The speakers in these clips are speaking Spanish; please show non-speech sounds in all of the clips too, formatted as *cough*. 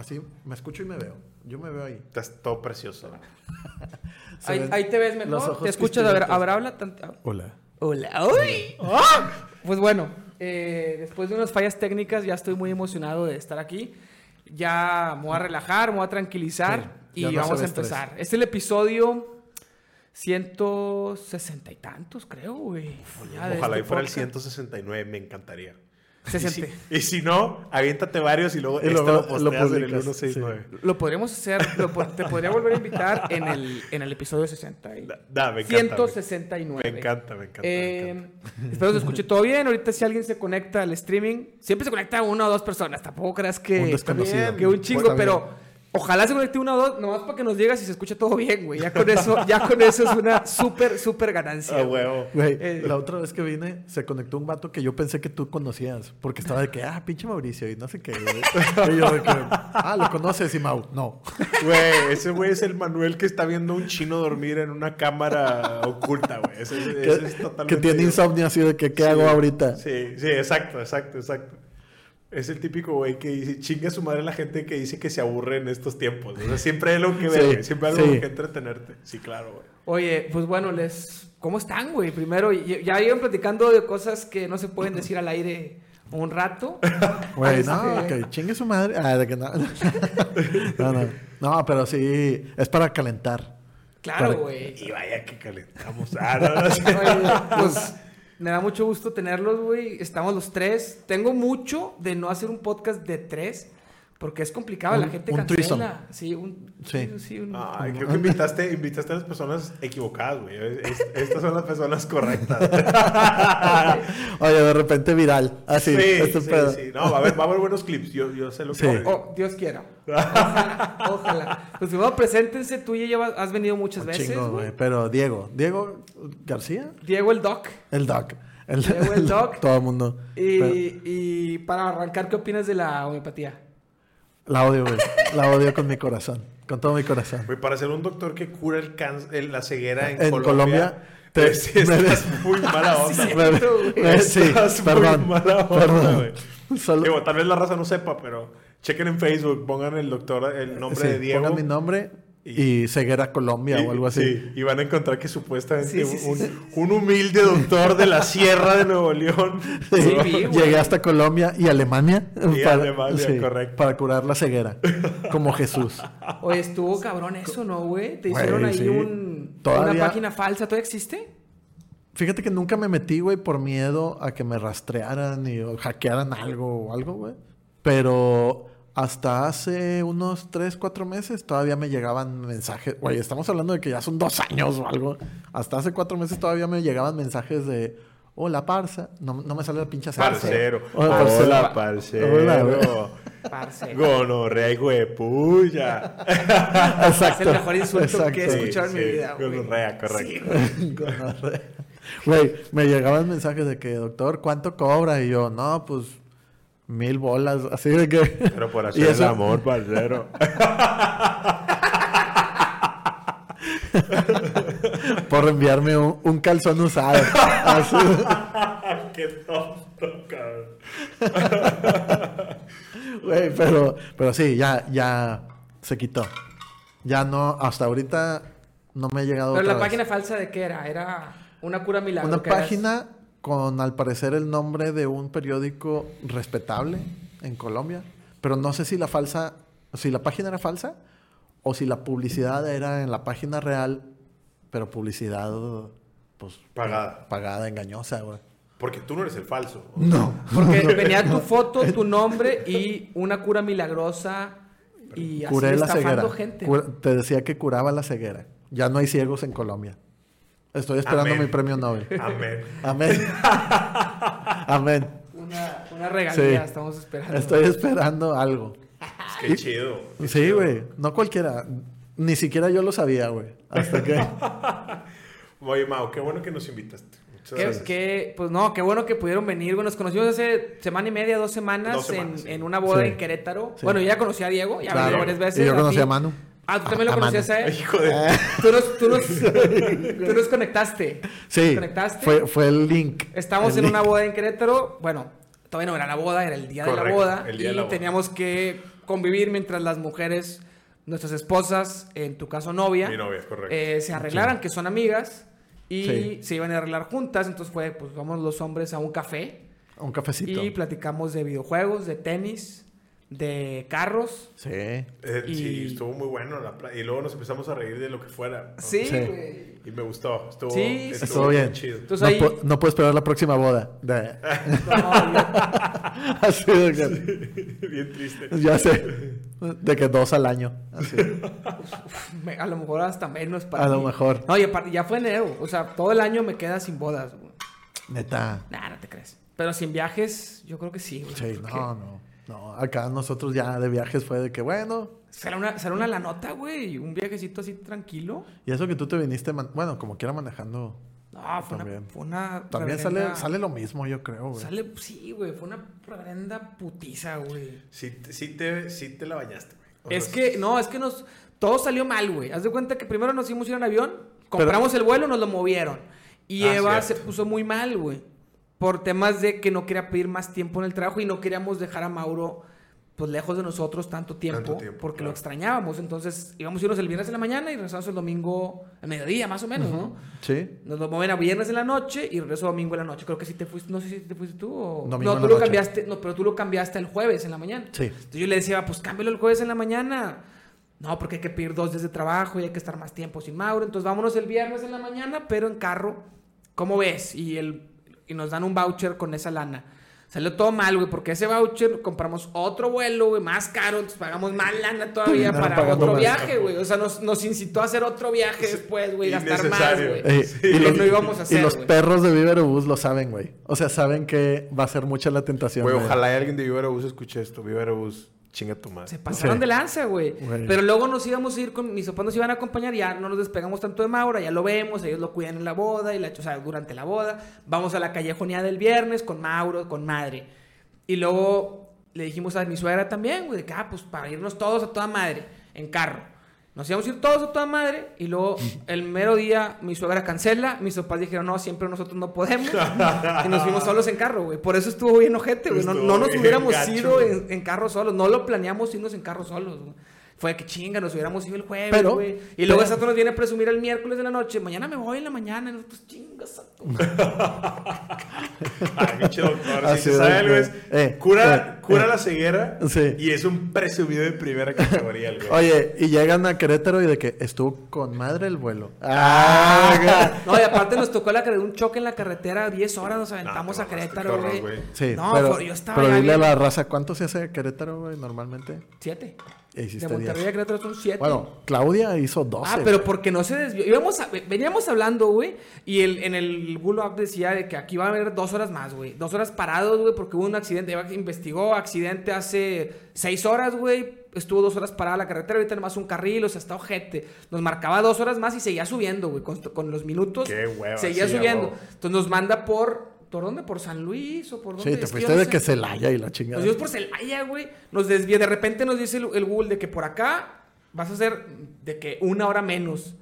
así me escucho y me veo. Yo me veo ahí. Estás todo precioso. *laughs* *laughs* Ahí, te ves los mejor. ojos Te escuchas, a ver, pispiretos. a ver, habla tanto. Hola. Hola. ¡Uy! ¡Ah! Pues bueno, eh, después de unas fallas técnicas ya estoy muy emocionado de estar aquí. Ya me voy a relajar, me voy a tranquilizar Sí, y no vamos a estrés. empezar. Este es el episodio 160 y tantos, creo, güey. De Ojalá este y fuera el podcast. 169, me encantaría. Y 60. si, y si no, aviéntate varios y luego Y este lo lo posteas en el publicas, 169. Lo podríamos hacer, lo te podría volver a invitar en el, en el episodio 60. y- Da, da, me encanta. 169. Me encanta, me encanta. me Eh, encanta. espero se escuche *laughs* todo bien. Ahorita si alguien se conecta al streaming, siempre se conecta una o dos personas. Tampoco creas que, Un que un chingo, bien. pero ojalá se conecte uno o dos, nomás para que nos digas si se escucha todo bien, güey. Ya con eso, ya con eso es una súper, súper ganancia. Ah, huevo. Güey, Eh. la otra vez que vine, se conectó un vato que yo pensé que tú conocías. Porque estaba de que, ah, pinche Mauricio, y no sé qué. güey. *laughs* y yo de que, ah, ¿lo conoces, y Mau? No. Güey, ese güey es el Manuel que está viendo a un chino dormir en una cámara oculta, güey. Ese, ese es que, totalmente... que tiene insomnio así de que, ¿qué Sí, hago ahorita? Sí, sí, exacto, exacto, exacto. Es el típico güey que dice, chinga a su madre la gente que dice que se aburre en estos tiempos. O sea, siempre hay algo que ver, Sí. Siempre hay algo sí. que entretenerte. Sí, claro, güey. Oye, pues bueno, les. ¿Cómo están, güey? Primero, ya iban platicando de cosas que no se pueden decir al aire un rato. *laughs* Güey, Este- no, que chingue su madre. Ah, de que no. *laughs* no, no. No, pero sí, es para calentar. Claro, Para- güey. Y vaya que calentamos. Ah, no, no, sí. *laughs* Oye, pues me da mucho gusto tenerlos, güey. Estamos los tres. Tengo mucho de no hacer un podcast de tres. Porque es complicado, la gente un cancela. Sí, un... Sí. sí, un- Ay, creo que invitaste, invitaste a las personas equivocadas, güey. Es- estas son las personas correctas. *laughs* Oye, de repente viral. Así, sí, este sí, pedo. sí. No, va a haber, va a haber buenos clips. Yo, yo sé lo que Sí. haber. Oh, Dios quiera. *laughs* Ojalá, ojalá. Pues primero preséntense. Tú ya llevas, has venido muchas Un veces, chingo, güey. Pero Diego, Diego García, Diego el Doc. el Doc. El, Diego el Doc. Todo el mundo. Y, Pero y para arrancar, ¿qué opinas de la homeopatía? La odio, güey. La odio con mi corazón. Con todo mi corazón. Güey, para ser un doctor que cura el cáncer, la ceguera en, En Colombia, Colombia, te- pues, sí, me- estás muy mala *laughs* onda. Sí, güey. Me- me- sí, Estás muy perdón. mala onda, perdón. güey. Solo- Digo, tal vez la raza no sepa, pero chequen en Facebook, pongan el doctor, el nombre sí, de Diego. Pongan mi nombre Y- y, Ceguera Colombia y- o algo así. sí, y van a encontrar que supuestamente Sí, sí, sí, un, sí. un humilde doctor de la Sierra de Nuevo León. *laughs* Vi. Llegué hasta Colombia y Alemania. Y Alemania, correcto. Para curar la ceguera. Como Jesús. *laughs* Oye, estuvo cabrón eso, ¿no, güey? Te Güey, hicieron ahí sí. un, Todavía- una página falsa. ¿Todavía existe? Fíjate que nunca me metí, güey, por miedo a que me rastrearan y o hackearan algo o algo, güey. Pero hasta hace unos 3, 4 meses todavía me llegaban mensajes. Güey, estamos hablando de que ya son dos años o algo. Hasta hace 4 meses todavía me llegaban mensajes de... Hola, parza. No, no me sale la pinche acento. Parcero. Hola, parcero. Hola, parcero. Hola, güey. Parce. Gonorrea, hijo de puya. *laughs* Exacto. Es el mejor insulto exacto. que he escuchado en mi vida, güey. Gonorrea, correcto. Sí. *laughs* Gonorrea. Güey, me llegaban mensajes de que, doctor, ¿cuánto cobra? Y yo, no, pues, mil bolas. Así de que... Pero por *laughs* Y hacer el eso- amor, parcero. *laughs* por enviarme un, un calzón usado. Así. *laughs* Qué tonto, cabrón. Güey, pero, pero sí, ya, ya se quitó. Ya no, hasta ahorita no me ha llegado Pero otra la vez. página falsa de qué era? Era una cura milagro. Una que eras- página con, al parecer, el nombre de un periódico respetable en Colombia. Pero no sé si la falsa, si la página era falsa o si la publicidad era en la página real, pero publicidad, pues... Pagada. Pagada, engañosa, güey. Porque tú no eres el falso. No. Porque *laughs* venía tu foto, tu nombre y una cura milagrosa y así Curé la estafando ceguera. gente. Cura- te decía que curaba la ceguera. Ya no hay ciegos en Colombia. Estoy esperando Amén. mi premio Nobel. Amén. Amén. *laughs* Amén. Una, una regalía Sí. estamos esperando. Estoy esperando algo. Qué chido. qué Sí, güey. No cualquiera. Ni siquiera yo lo sabía, güey. Hasta que... *laughs* Oye, Mau, qué bueno que nos invitaste. Muchas Que, gracias. que, pues no, qué bueno que pudieron venir. güey. Nos conocimos hace semana y media, dos semanas, Dos semanas, en, sí. en una boda Sí. en Querétaro. Sí. Bueno, yo ya conocí a Diego, ya Claro. varias veces. Y yo conocí a Manu. Ah, tú también lo A conocías a él. Hijo de... Tú nos, tú nos, *laughs* tú nos conectaste. Sí. ¿Conectaste? Fue, fue el link. Estamos El en una boda en Querétaro. Bueno, todavía no era la boda, era el día de la boda. el día y de la boda. teníamos que convivir mientras las mujeres, nuestras esposas, en tu caso novia, Mi novia, correcto. eh, se arreglaran, que son amigas, y Sí. se iban a arreglar juntas. Entonces fue, pues vamos los hombres a un café Un cafecito. y platicamos de videojuegos, de tenis, de carros. Sí. Eh, y- Sí, estuvo muy bueno. la pla- y luego nos empezamos a reír de lo que fuera. ¿no? Sí, Sí. güey. Y me gustó. Estuvo, Sí, sí, Estuvo bien. chido. Entonces no, ahí- no puedo esperar la próxima boda. De- *laughs* No, yo- *laughs* Así de que- Bien triste. *laughs* ya sé. De que dos al año. Así. a lo mejor hasta menos para A lo mejor. No, y aparte, ya fue enero. O sea, todo el año me queda sin bodas. Neta. Nah, no te crees. Pero sin viajes, yo creo que sí. güey, Sí, porque no, no. No, acá nosotros ya de viajes fue de que, bueno, Será una, será una la nota, güey. Un viajecito así tranquilo. y eso que tú te viniste, bueno, como quiera manejando, No, fue una, También. fue una también reverenda- sale, sale lo mismo, yo creo, güey. Sale, sí, güey. Fue una reverenda putiza, güey. Sí, te- sí, te, sí te la bañaste, güey. Es que, no, es que nos. Todo salió mal, güey. Haz de cuenta que primero nos íbamos a ir en avión, compramos el vuelo, nos lo movieron. Y Ah, Eva cierto. se puso muy mal, güey. Por temas de que no quería pedir más tiempo en el trabajo y no queríamos dejar a Mauro, pues lejos de nosotros tanto tiempo, Tanto tiempo, porque claro. lo extrañábamos. Entonces íbamos a irnos el viernes en la mañana y regresamos el domingo al mediodía, más o menos, ¿no? Sí. Nos lo mueven a viernes en la noche y regreso domingo en la noche. Creo que sí te fuiste, no sé si te fuiste tú o... Domingo no, tú lo noche. cambiaste, no, pero tú lo cambiaste el jueves en la mañana. Sí. Entonces yo le decía, pues cámbialo el jueves en la mañana. No, porque hay que pedir dos días de trabajo y hay que estar más tiempo sin Mauro. Entonces vámonos el viernes en la mañana, pero en carro. ¿Cómo ves? Y, el, y nos dan un voucher con esa lana. Salió todo mal, güey, porque ese voucher compramos otro vuelo, güey, más caro, entonces pagamos más lana todavía No, para otro viaje, güey. O sea, nos, nos incitó a hacer otro viaje después, güey, gastar más, güey. Eh, Y y, los, no íbamos a hacer, y los perros de Viverobús lo saben, güey. O sea, saben que va a ser mucha la tentación. Güey, ojalá y alguien de Viverobús escuche esto. Viverobús, chinga tu madre. Se pasaron Sí. de lanza, güey. Güey. Pero luego nos íbamos a ir con mis papás, nos iban a acompañar, ya no nos despegamos tanto de Maura, ya lo vemos, ellos lo cuidan en la boda, y la, o sea, durante la boda. Vamos a la callejonía del viernes con Mauro, con madre. Y luego le dijimos a mi suegra también, güey, de que, ah, pues para irnos todos a toda madre, en carro. Nos íbamos a ir todos a toda madre y luego el mero día mi suegra cancela, mis papás dijeron, no, siempre nosotros no podemos. y nos fuimos solos en carro, güey. Por eso estuvo bien ojete, güey. No, nos hubiéramos gacho, ido en, en carro solos. No lo planeamos irnos en carro solos, güey. Fue que chinga, nos hubiéramos ido el jueves, Pero- güey. Y luego Sato nos viene a presumir el miércoles de la noche. Mañana me voy en la mañana. Y nosotros, chinga, Sato. *laughs* Ay, pinche doctor. Así Si se de sabe algo que- es, eh, cura, eh, cura eh. la ceguera Sí. y es un presumido de primera categoría, el güey. Oye, y llegan a Querétaro y de que estuvo con madre el vuelo. Ah, No, y aparte nos tocó la, un choque en la carretera. 10 horas nos aventamos No, a Querétaro, güey. sí, No, pero, pero yo estaba pero dile a la raza, ¿cuánto se hace Querétaro, güey, normalmente? Siete. Hiciste De Monterrey a Querétaro son siete. Bueno, Claudia hizo 12. Ah, pero porque no se desvió. Íbamos a- veníamos hablando, güey, y el, en el Google App decía de que aquí va a haber dos horas más, güey. Dos horas parados, güey, porque hubo un accidente. Investigó accidente hace seis horas, güey. Estuvo dos horas parada la carretera, ahorita nomás un carril, o sea, está ojete. Nos marcaba dos horas más y seguía subiendo, güey, con, con los minutos. Qué hueva, Seguía sí, subiendo. huevo. Entonces nos manda por... ¿Por dónde? ¿Por San Luis o por dónde? Sí, te fuiste de que Celaya y la chingada. Nos por Celaya, güey. Nos desvía. De repente nos dice el, el Google de que por acá vas a hacer de que una hora menos.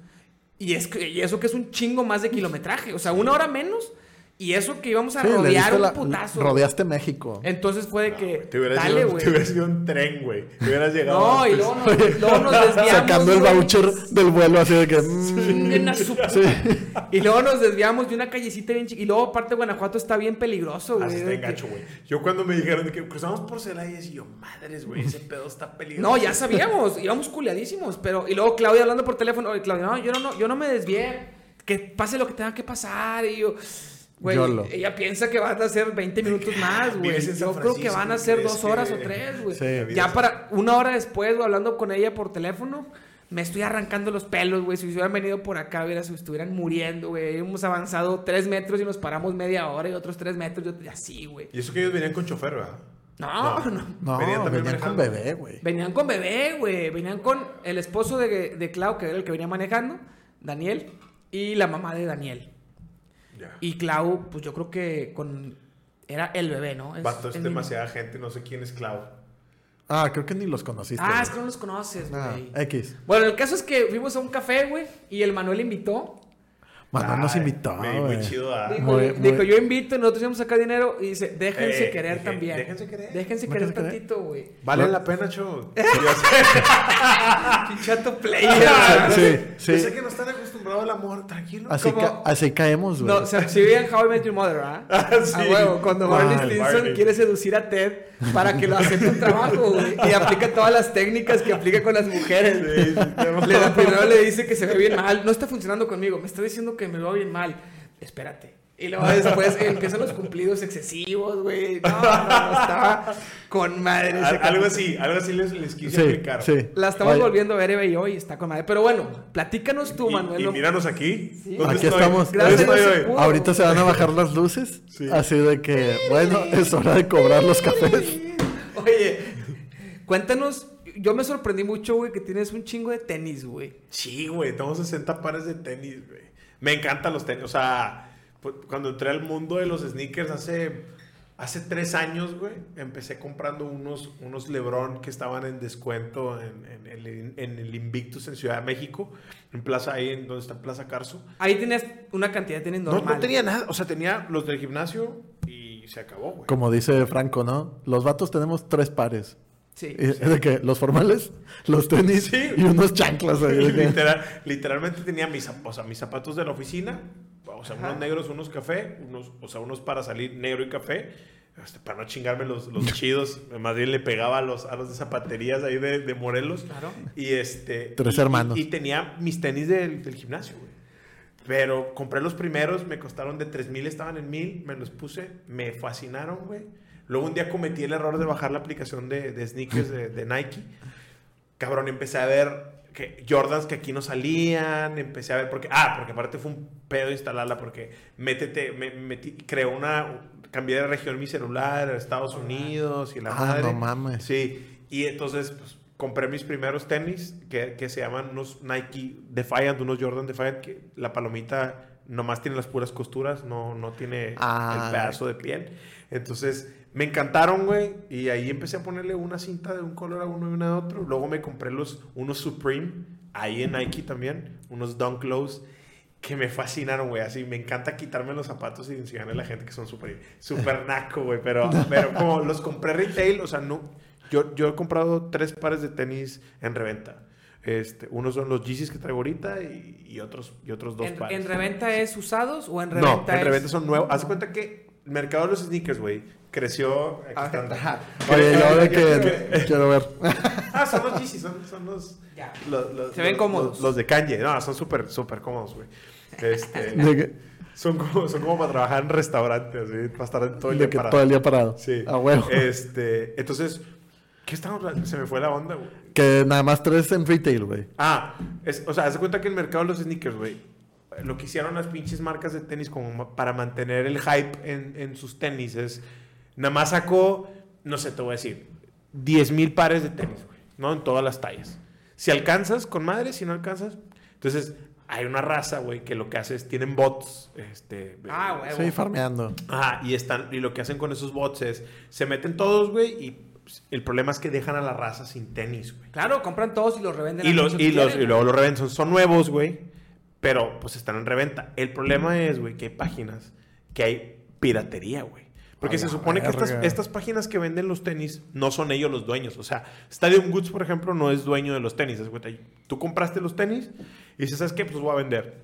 Y, es que, y eso que es un chingo más de kilometraje. O sea, una hora menos. Y eso que íbamos a Sí, rodear un la- putazo. Rodeaste México. Entonces fue de que. Te hubieras, dale, ido, te hubieras ido un tren, güey. Te hubieras llegado. No, y luego nos, luego nos *laughs* desviamos. Sacando el voucher del vuelo así de que... mm, su puta. Y luego nos desviamos de una callecita bien chiquita. Y luego, aparte, Guanajuato está bien peligroso, güey. Así está de en que- gacho, güey. Yo cuando me dijeron de que cruzamos por Celaya, y yo, madres, güey, ese pedo está peligroso. No, ya sabíamos, íbamos culiadísimos, pero y luego Claudia hablando por teléfono, oye Claudia, no, yo no, yo no me desvié, que pase lo que tenga que pasar y yo güey, Yolo. ella piensa que van a ser 20 minutos *laughs* más, güey. Yo creo que van a ser ¿crees dos horas que- o tres, güey. Sí. Ya para una hora después, güey, hablando con ella por teléfono, me estoy arrancando los pelos, güey. Si hubieran venido por acá, hubiera, se estuvieran muriendo, güey. Hemos avanzado tres metros y nos paramos media hora y otros tres metros, yo, y así, güey. Y eso que ellos venían con chofer, ¿verdad? No, no. *laughs* No, Venían venían, también con manejando. bebé, güey. Venían con bebé, güey. Venían con el esposo de, de Clau, que era el que venía manejando, Daniel, y la mamá de Daniel. Y Clau, pues yo creo que con... Era el bebé, ¿no? Es- es es demasiada gente, no sé quién es Clau. Ah, creo que ni los conociste. Ah, es que no los conoces, Ah, güey. X. Bueno, el caso es que fuimos a un café, güey, y el Manuel invitó. Manuel nos invitó, güey. muy chido. ah. Dijo, Muy- dijo, muy- yo invito, nosotros íbamos a sacar dinero. Y dice, déjense Eh, querer dije, también. déjense querer. Déjense querer tantito, güey. Vale Lo- la pena, cho. *laughs* Pinchato player. Sí, sí. Yo sé que no están acostumbrados al amor, tranquilo. Así, como- ca- así caemos, güey. No, o sea, si veían How I Met Your Mother, ¿ah? *laughs* sí. A huevo, cuando Barney el Stinson Barney. quiere seducir a Ted para que lo acepte un trabajo, güey. Y aplica todas las técnicas que aplica con las mujeres. Sí, sí, Le da, primero le dice que se ve bien mal. No está funcionando conmigo. Me está diciendo que me veo bien mal. Espérate. Y luego después empiezan los cumplidos excesivos, güey. No, no, no, estaba con madre. ese Al- algo así, algo así les, les quise sí, aplicar. sí. La estamos Oye, volviendo a ver Eve y yo y está con madre. Pero bueno, platícanos tú, Y- Manuel. Y, ¿no? míranos aquí. Sí. ¿Dónde Aquí estoy? estamos. Gracias ¿Dónde a estoy ese hoy? Ahorita se van a bajar las luces. Sí. Así de que, bueno, es hora de cobrar los cafés. Oye, cuéntanos. Yo me sorprendí mucho, güey, que tienes un chingo de tenis, güey. Sí, güey, tengo 60 pares de tenis, güey. Me encantan los tenis. O sea, cuando entré al mundo de los sneakers hace, hace tres años, güey, empecé comprando unos, unos Lebron que estaban en descuento en, en el, en el Invictus en Ciudad de México, en Plaza, ahí en donde está Plaza Carso. Ahí tenías una cantidad de tenis No, normal. no tenía nada. O sea, tenía los del gimnasio y se acabó, güey. Como dice Franco, ¿no? Los vatos tenemos tres pares. Sí. Es de que los formales, los tenis Sí. y unos chanclas. *laughs* Literal- literalmente tenía mis, o sea, mis zapatos de la oficina, o sea, Ajá. unos negros, unos café, unos, o sea, unos para salir negro y café, este, para no chingarme los, los *laughs* chidos, más bien le pegaba a los, a los de zapaterías ahí de, de Morelos. Claro. Y este... Tres y- hermanos. Y, y tenía mis tenis del, del gimnasio, güey. Pero compré los primeros, me costaron de 3000, estaban en 1000, me los puse, me fascinaron, güey. Luego un día cometí el error de bajar la aplicación de, de sneakers de, de Nike. Cabrón, empecé a ver que Jordans que aquí no salían, empecé a ver porque ah, porque aparte fue un pedo instalarla porque métete me metí creó una cambié de región mi celular Estados Unidos y la Ah, madre. no mames. Sí, y entonces pues, compré mis primeros tenis que, que se llaman unos Nike Defiant, unos Jordan Defiant que la palomita nomás tiene las puras costuras, no no tiene Ah. el pedazo de piel. Entonces, me encantaron, güey. Y ahí empecé a ponerle una cinta de un color a uno y una a otro. Luego me compré los, unos Supreme, ahí en Nike también, unos Dunk Lows, que me fascinaron, güey. Así, me encanta quitarme los zapatos y enseñarle a la gente que son súper super *laughs* naco, güey. Pero, pero como los compré retail, o sea, no... Yo, yo he comprado tres pares de tenis en reventa. Este, unos son los Yeezys que traigo ahorita y, y otros, y otros dos ¿En, pares. en reventa es usados o en reventa No, en es- reventa son nuevos. Haz de cuenta que el mercado de los sneakers, güey, creció. Aquí Ah, están. ajá. Oye, yo de que quiero ver. *laughs* Ah, son los Yeezys, son, son los, Ya. los, los- Se ven los- cómodos. Los, los de Kanye. No, son súper, súper cómodos, güey. Este, *laughs* son, como, son como para trabajar en restaurantes, así, para estar todo el de día que parado. todo el día parado. Sí. A huevo. Este, entonces, ¿qué estamos hablando? Se me fue la onda, güey. Que nada más tres en retail, güey. Ah, es, o sea, haz de cuenta que el mercado de los sneakers, güey, lo que hicieron las pinches marcas de tenis como para mantener el hype en, en sus tenis es, nada más sacó, no sé, te voy a decir, 10 mil pares de tenis, güey, ¿no? En todas las tallas. Si alcanzas, con madre, si no alcanzas, entonces hay una raza, güey, que lo que hace es, tienen bots, este... Ah, güey. Sí, farmeando. Ajá, y, están, y lo que hacen con esos bots es, se meten todos, güey, y pues, el problema es que dejan a la raza sin tenis, güey. Claro, compran todos y los revenden. Y, los, y, los, quieren. y luego los reventan. Son, son nuevos, güey. Pero pues están en reventa. El problema es, güey, que hay páginas que hay piratería, güey. Porque se supone que estas, estas páginas que venden los tenis no son ellos los dueños. O sea, Stadium Goods, por ejemplo, no es dueño de los tenis. Tú compraste los tenis y dices, ¿sabes qué? Pues voy a vender.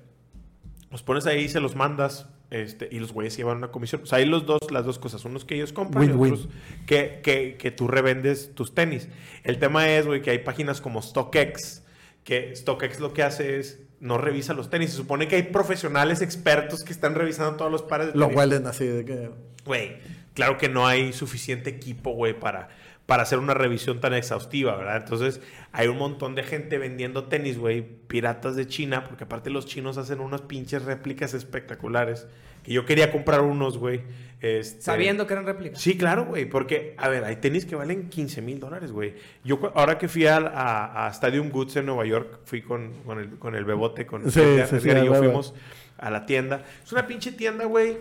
Los pones ahí, se los mandas este, y los güeyes llevan una comisión. O sea, hay los dos, las dos cosas. Unos que ellos compran y Win-win. otros que, que, que tú revendes tus tenis. El tema es, güey, que hay páginas como StockX, que StockX lo que hace es no revisa los tenis. Se supone que hay profesionales expertos que están revisando todos los pares de Lo tenis. huelen así de que. Güey, claro que no hay suficiente equipo, güey, para, para hacer una revisión tan exhaustiva, ¿verdad? Entonces, hay un montón de gente vendiendo tenis, güey, piratas de China, porque aparte los chinos hacen unas pinches réplicas espectaculares. Que yo quería comprar unos, güey. este, Sabiendo que eran réplicas. Sí, claro, güey, porque, a ver, hay tenis que valen 15 mil dólares, güey. Yo, ahora que fui al- a, a Stadium Goods en Nueva York, fui con, con, el, con el bebote, con Sí, Edgar, sí, y yo fuimos a la tienda. Es una pinche tienda, güey.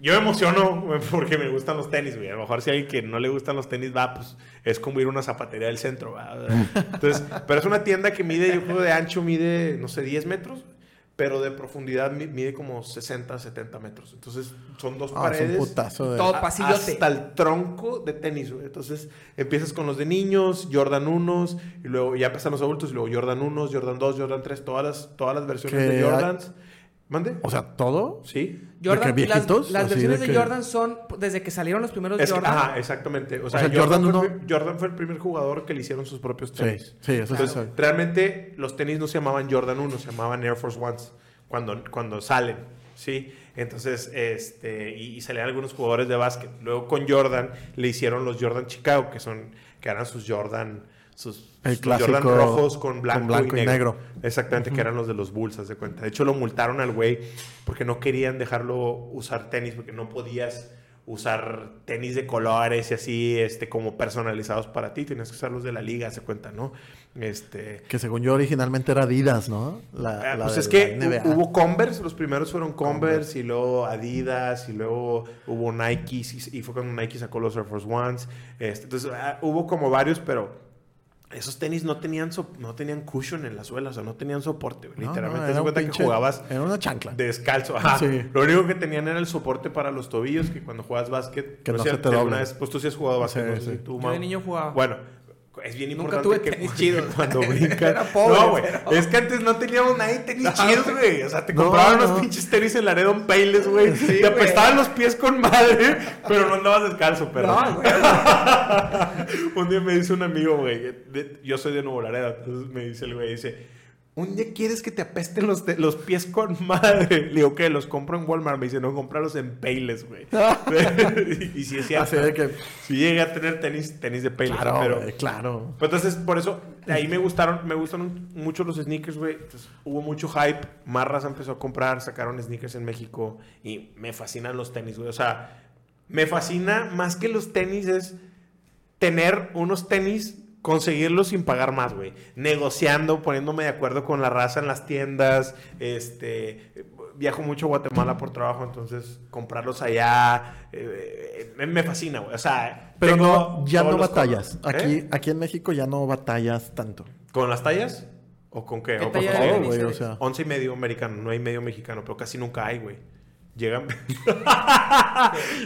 Yo me emociono *laughs* porque me gustan los tenis, güey. A lo mejor si a alguien que no le gustan los tenis va, pues es como ir a una zapatería del centro, ¿va? Entonces, pero es una tienda que mide, yo creo de ancho mide, no sé, 10 metros. pero de profundidad mi- mide como 60, 70 metros. Entonces son dos Ah, es un paredes. putazo de... Todo pasillote. Hasta el tronco de tenis, güey. Entonces empiezas con los de niños, Jordan 1, y luego ya empiezan los adultos, y luego Jordan 1, Jordan 2, Jordan 3, todas las, todas las versiones Que de hay- Jordans. ¿Mande? O sea, ¿todo? Sí. Jordan, ¿De que las, las versiones de que- Jordan son desde que salieron los primeros Es que- Jordan. ajá, exactamente. O sea, sea, Jordan, Jordan fue, uno- Jordan fue el primer jugador que le hicieron sus propios tenis. sí, eso Entonces, realmente los tenis no se llamaban Jordan 1, se llamaban Air Force Ones cuando, cuando salen, ¿sí? Entonces, este, y, y salían algunos jugadores de básquet. Luego con Jordan le hicieron los Jordan Chicago, que son, que eran sus Jordan, sus, El clásico Jordan rojos con blanco, con blanco y y, negro. negro. Exactamente, que eran los de los Bulls, haz de cuenta. De hecho, lo multaron al güey porque no querían dejarlo usar tenis, porque no podías usar tenis de colores y así, este, como personalizados para ti. Tenías que usar los de la liga, se cuenta, ¿no? Este... Que según yo originalmente era Adidas, ¿no? La, ah, la pues es que hubo Converse, los primeros fueron Converse, y luego Adidas y luego hubo Nike y, y fue cuando Nike sacó los Air Force Ones. Este, entonces ah, hubo como varios, pero esos tenis no tenían so- no tenían cushion en la suela, o sea, no tenían soporte. No, Literalmente, no, un cuenta pinche- que jugabas Era una chancla. descalzo. Ajá. Sí. Lo único que tenían era el soporte para los tobillos, que cuando juegas básquet... Que no sé se te doblen. vez- pues tú sí has jugado básquet, Sí, sí. tú, Yo de niño jugaba. Bueno, es bien Nunca importante tuve que tenis chidos. *laughs* cuando *laughs* brincas... Era pobre, no, güey. pero- Es que antes no teníamos nadie tenis chidos, güey. O sea, te No, compraban no. los pinches tenis en Laredo en Payless, güey. Sí, te apestaban los pies con madre, pero no andabas descalzo, pero... No, güey. *laughs* un día me dice un amigo, güey, yo soy de Nuevo Laredo, entonces me dice el güey, dice, un día quieres que te apesten los, los pies con madre. Le digo, ¿qué? Los compro en Walmart. Me dice, no, cómpralos en Payless, güey. *laughs* *laughs* y, y sí es cierto. Así que... Sí llegué a tener tenis, tenis de Payless, Claro, pero... güey, claro. Entonces, por eso, ahí me gustaron, me gustan mucho los sneakers, güey. Hubo mucho hype. Marras empezó a comprar, sacaron sneakers en México. Y me fascinan los tenis, güey. O sea, me fascina más que los tenis es tener unos tenis, conseguirlos sin pagar más, güey. Negociando, poniéndome de acuerdo con la raza en las tiendas. Este. Viajo mucho a Guatemala por trabajo, entonces comprarlos allá eh, me, me fascina, güey. O sea, Pero tengo no, ya no batallas. Aquí, ¿Eh? aquí en México ya no batallas tanto. ¿Con las tallas? ¿O con qué? ¿Qué ¿O con talla todo? de Todo, tenis güey, o eres? sea. Once y medio americano, no hay medio mexicano, pero casi nunca hay, güey. Llegan. *laughs*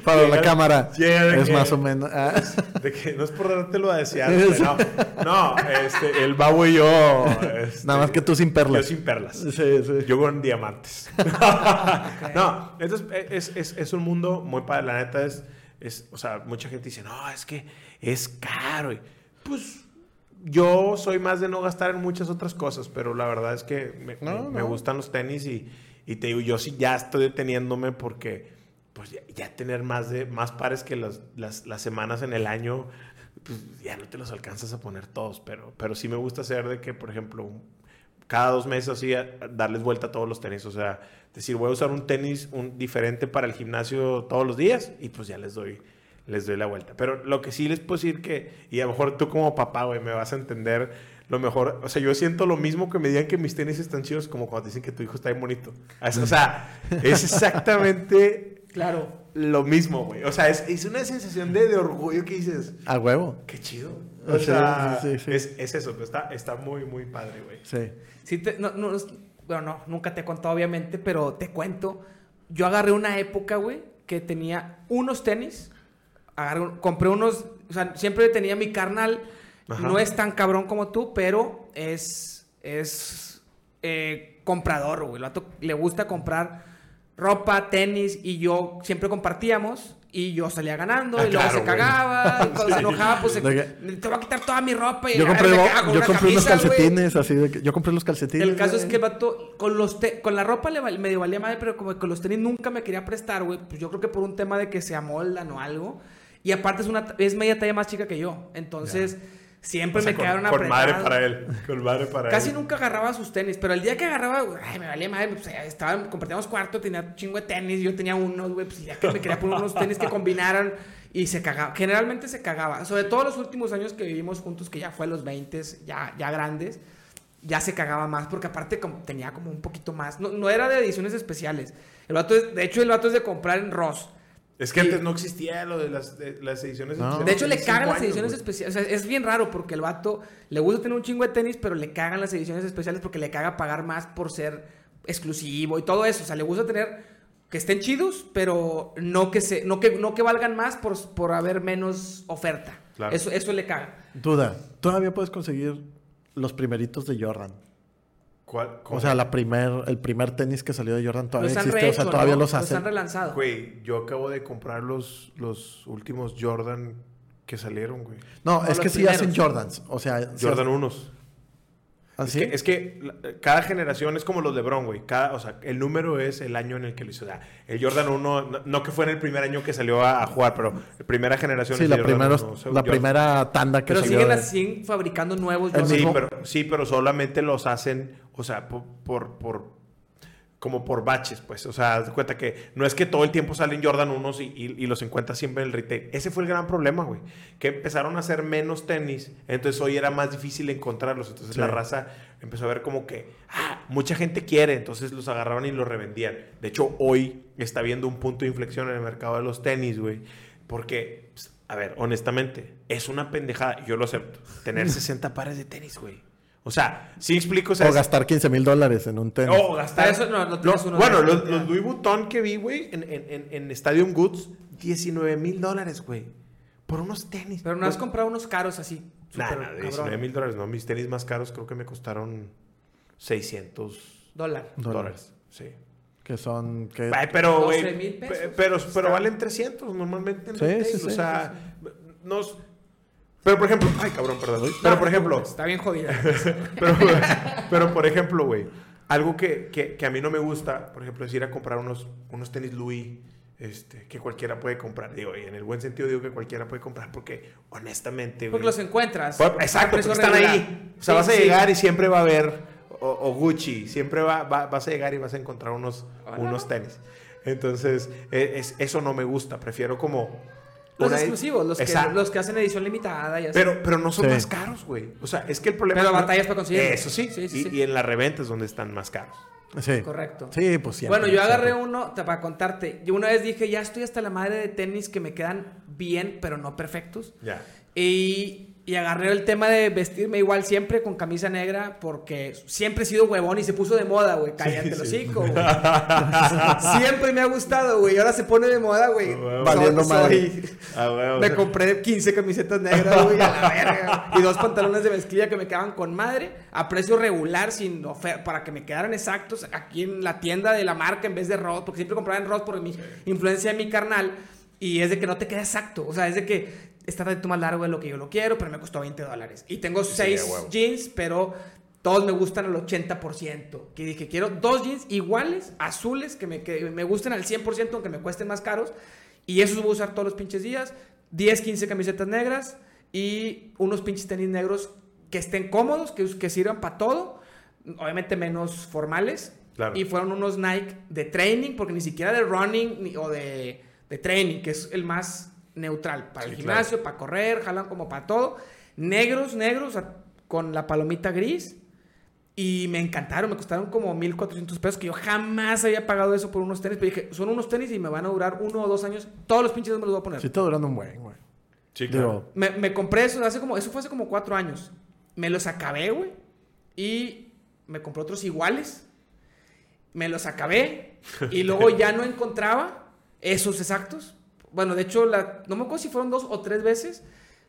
Para la cámara. llega de es que- más o menos. ah. *laughs* De que no es por dártelo a desear, no. *laughs* No, este, el babo y yo. este, Nada más que tú sin perlas. Yo sin perlas. Sí, sí. Yo con diamantes. No, entonces es, es, es un mundo muy padre. La neta es, es, o sea, mucha gente dice, no, es que es caro. Y, pues yo soy más de no gastar en muchas otras cosas, pero la verdad es que me, No, me- gustan los tenis y, y te digo, yo sí ya estoy deteniéndome porque pues ya, ya tener más de más pares que las, las, las semanas en el año, pues ya no te los alcanzas a poner todos, pero, pero sí me gusta hacer de que, por ejemplo, cada dos meses así a- a darles vuelta a todos los tenis. O sea, decir, voy a usar un tenis un, diferente para el gimnasio todos los días y pues ya les doy, les doy la vuelta. Pero lo que sí les puedo decir que, y a lo mejor tú como papá, güey, me vas a entender lo mejor. O sea, yo siento lo mismo que me digan que mis tenis están chidos como cuando dicen que tu hijo está bien bonito. O sea, es exactamente *laughs* Claro. lo mismo, güey. O sea, es, es una sensación de, de orgullo que dices, A huevo. qué chido. O O sea, sea, sí, sí, sí. Es, es eso, pero está, está muy, muy padre, güey. Sí. Sí te- no, no, bueno, no, nunca te he contado, obviamente, pero te cuento. Yo agarré una época, güey, que tenía unos tenis. Agarré un- compré unos. O sea, siempre tenía mi carnal. Ajá. No es tan cabrón como tú, pero es. Es. eh, comprador, güey. El vato le gusta comprar ropa, tenis. Y yo siempre compartíamos. Y yo salía ganando. Ah, y luego claro, se güey. cagaba. Y *laughs* cuando se enojaba, pues se- te voy a quitar toda mi ropa. Y Yo compré, con yo una compré unos güey. calcetines así de que. Yo compré los calcetines. El caso es que el vato, con, los te- con la ropa le medio valía madre, pero como que con los tenis nunca me quería prestar, güey. Pues yo creo que por un tema de que se amoldan o algo. Y aparte es, una, es media talla más chica que yo. Entonces, siempre O sea, me con, quedaron con madre apretados. para él. Con madre para Casi él. nunca agarraba sus tenis, pero el día que agarraba, ay, me valía madre, pues estaba, compartíamos cuarto, tenía un chingo de tenis, yo tenía unos, güey, pues ya que me quería poner unos tenis que combinaran y se cagaba. Generalmente se cagaba, sobre todo los últimos años que vivimos juntos, que ya fue a los 20, ya, ya grandes, ya se cagaba más, porque aparte como, tenía como un poquito más, no, no era de ediciones especiales. El vato es- de hecho, el vato es de comprar en Ross. Es que Sí. antes no existía lo de las, de las ediciones No. especiales. De hecho, le cagan las ediciones especiales. O sea, es bien raro porque el vato le gusta tener un chingo de tenis, pero le cagan las ediciones especiales porque le caga pagar más por ser exclusivo y todo eso. O sea, le gusta tener que estén chidos, pero no que se, no que, no que valgan más por, por haber menos oferta. Claro. Eso, eso le caga. Duda, todavía puedes conseguir los primeritos de Jordan. ¿Cuál? O sea, la primer, el primer tenis que salió de Jordan todavía Los existe. o sea, todavía ¿no? los Los hacen. han relanzado. Güey, yo acabo de comprar los, los últimos Jordan que salieron, güey. No, No, es que los sí hacen primeros. Jordans. O sea, Jordan hacen- unos. ¿Así? Es que, es que cada generación es como los LeBron, güey. Cada, o sea, el número es el año en el que lo hizo. O sea, el Jordan 1, no, no que fue en el primer año que salió a, a jugar, pero la primera generación sí, es la, el Jordan primeros- 1, o sea, la Jordan- primera tanda que pero salió. siguen, de- las- siguen fabricando nuevos Jordan. Sí pero, sí, pero solamente los hacen, o sea, por, por, por- como por baches, pues. O sea, haz de cuenta que no es que todo el tiempo salen Jordan 1 y, y- y los encuentras siempre en el retail. Ese fue el gran problema, güey. Que empezaron a hacer menos tenis, entonces hoy era más difícil encontrarlos. Entonces Sí. la raza empezó a ver como que, ah, mucha gente quiere, entonces los agarraban y los revendían. De hecho, hoy está viendo un punto de inflexión en el mercado de los tenis, güey. Porque, pues, a ver, honestamente, es una pendejada, yo lo acepto, tener *laughs* 60 pares de tenis, güey. O sea, sí explico, o sea, O gastar 15 mil dólares en un tenis. o gastar. Para eso no- no uno bueno, los, los Louis Vuitton que vi, güey, en, en, en, en Stadium Goods, 19 mil dólares, güey. Por unos tenis. Pero no has Pues, comprado unos caros así. Nah, nah, cabrón. 19 mil dólares. No, mis tenis más caros creo que me costaron 600 Dólar. dólares. Sí. Que son. Que... Ay, pero, 12 güey. mil pe- pesos. Pero, pero valen 300 normalmente en Sí, sí, sí, O sea, sí, nos. Pero por ejemplo. Ay, cabrón, perdón. Pero por ejemplo. Está bien jodida. *laughs* Pero, pero, por ejemplo, güey, algo que, que, que a mí no me gusta, por ejemplo, es ir a comprar unos, unos tenis Louis este, que cualquiera puede comprar. Digo, y en el buen sentido digo que cualquiera puede comprar porque, honestamente. Porque los encuentras. Pues, exacto, porque están regular. ahí. O sea, Sí, vas a sí. llegar y siempre va a haber, o, o Gucci, siempre va, va- vas a llegar y vas a encontrar unos, Hola. unos tenis. Entonces, e- es- eso no me gusta. Prefiero como... Los exclusivos, los que, los que hacen edición limitada y así. Pero, pero no son Sí. más caros, güey. O sea, es que el problema... Pero batallas para conseguirlos. Eso sí. Sí, sí, y, sí. y en la reventa es donde están más caros. Sí. Correcto. Sí, pues siempre. bueno, yo agarré siempre. uno para contarte. Yo una vez dije, ya estoy hasta la madre de tenis que me quedan bien, pero no perfectos. Ya. Y, y agarré el tema de vestirme igual siempre con camisa negra porque siempre he sido huevón y se puso de moda, güey. Cállate el sí. hocico, *laughs* siempre me ha gustado, güey. Ahora se pone de moda, güey. Valiendo madre. *laughs* me compré 15 camisetas negras, güey, a la verga. Y dos pantalones de mezclilla que me quedaban con madre a precio regular, sin para que me quedaran exactos aquí en la tienda de la marca en vez de Ross, porque siempre compraba en Ross por mi influencia de mi carnal. Y es de que no te queda exacto. O sea, es de que está tanto más largo de lo que yo lo quiero, pero me costó 20 dólares. Y tengo Sí, seis a huevo. jeans, pero todos me gustan al 80%. Que dije, quiero dos jeans iguales, azules, que me, que me gusten al 100%, aunque me cuesten más caros. Y esos voy a usar todos los pinches días. 10, 15 camisetas negras y unos pinches tenis negros que estén cómodos, que, que sirvan para todo. Obviamente menos formales. Claro. Y fueron unos Nike de training, porque ni siquiera de running ni- o de, de training, que es el más neutral. Para Sí, el claro. gimnasio, para correr, jalan como para todo. Negros, negros, con la palomita gris. Y me encantaron, me costaron como 1400 pesos, que yo jamás había pagado eso por unos tenis. Pero dije, son unos tenis y me van a durar uno o dos años. Todos los pinches me los voy a poner. Sí, te duran un buen, güey. Sí, Digo, claro. Me, me compré eso hace como, eso fue hace como cuatro años. Me los acabé, güey. Y me compré otros iguales. Me los acabé. Y luego *laughs* ya no encontraba esos exactos. Bueno, de hecho, la, no me acuerdo si fueron dos o tres veces.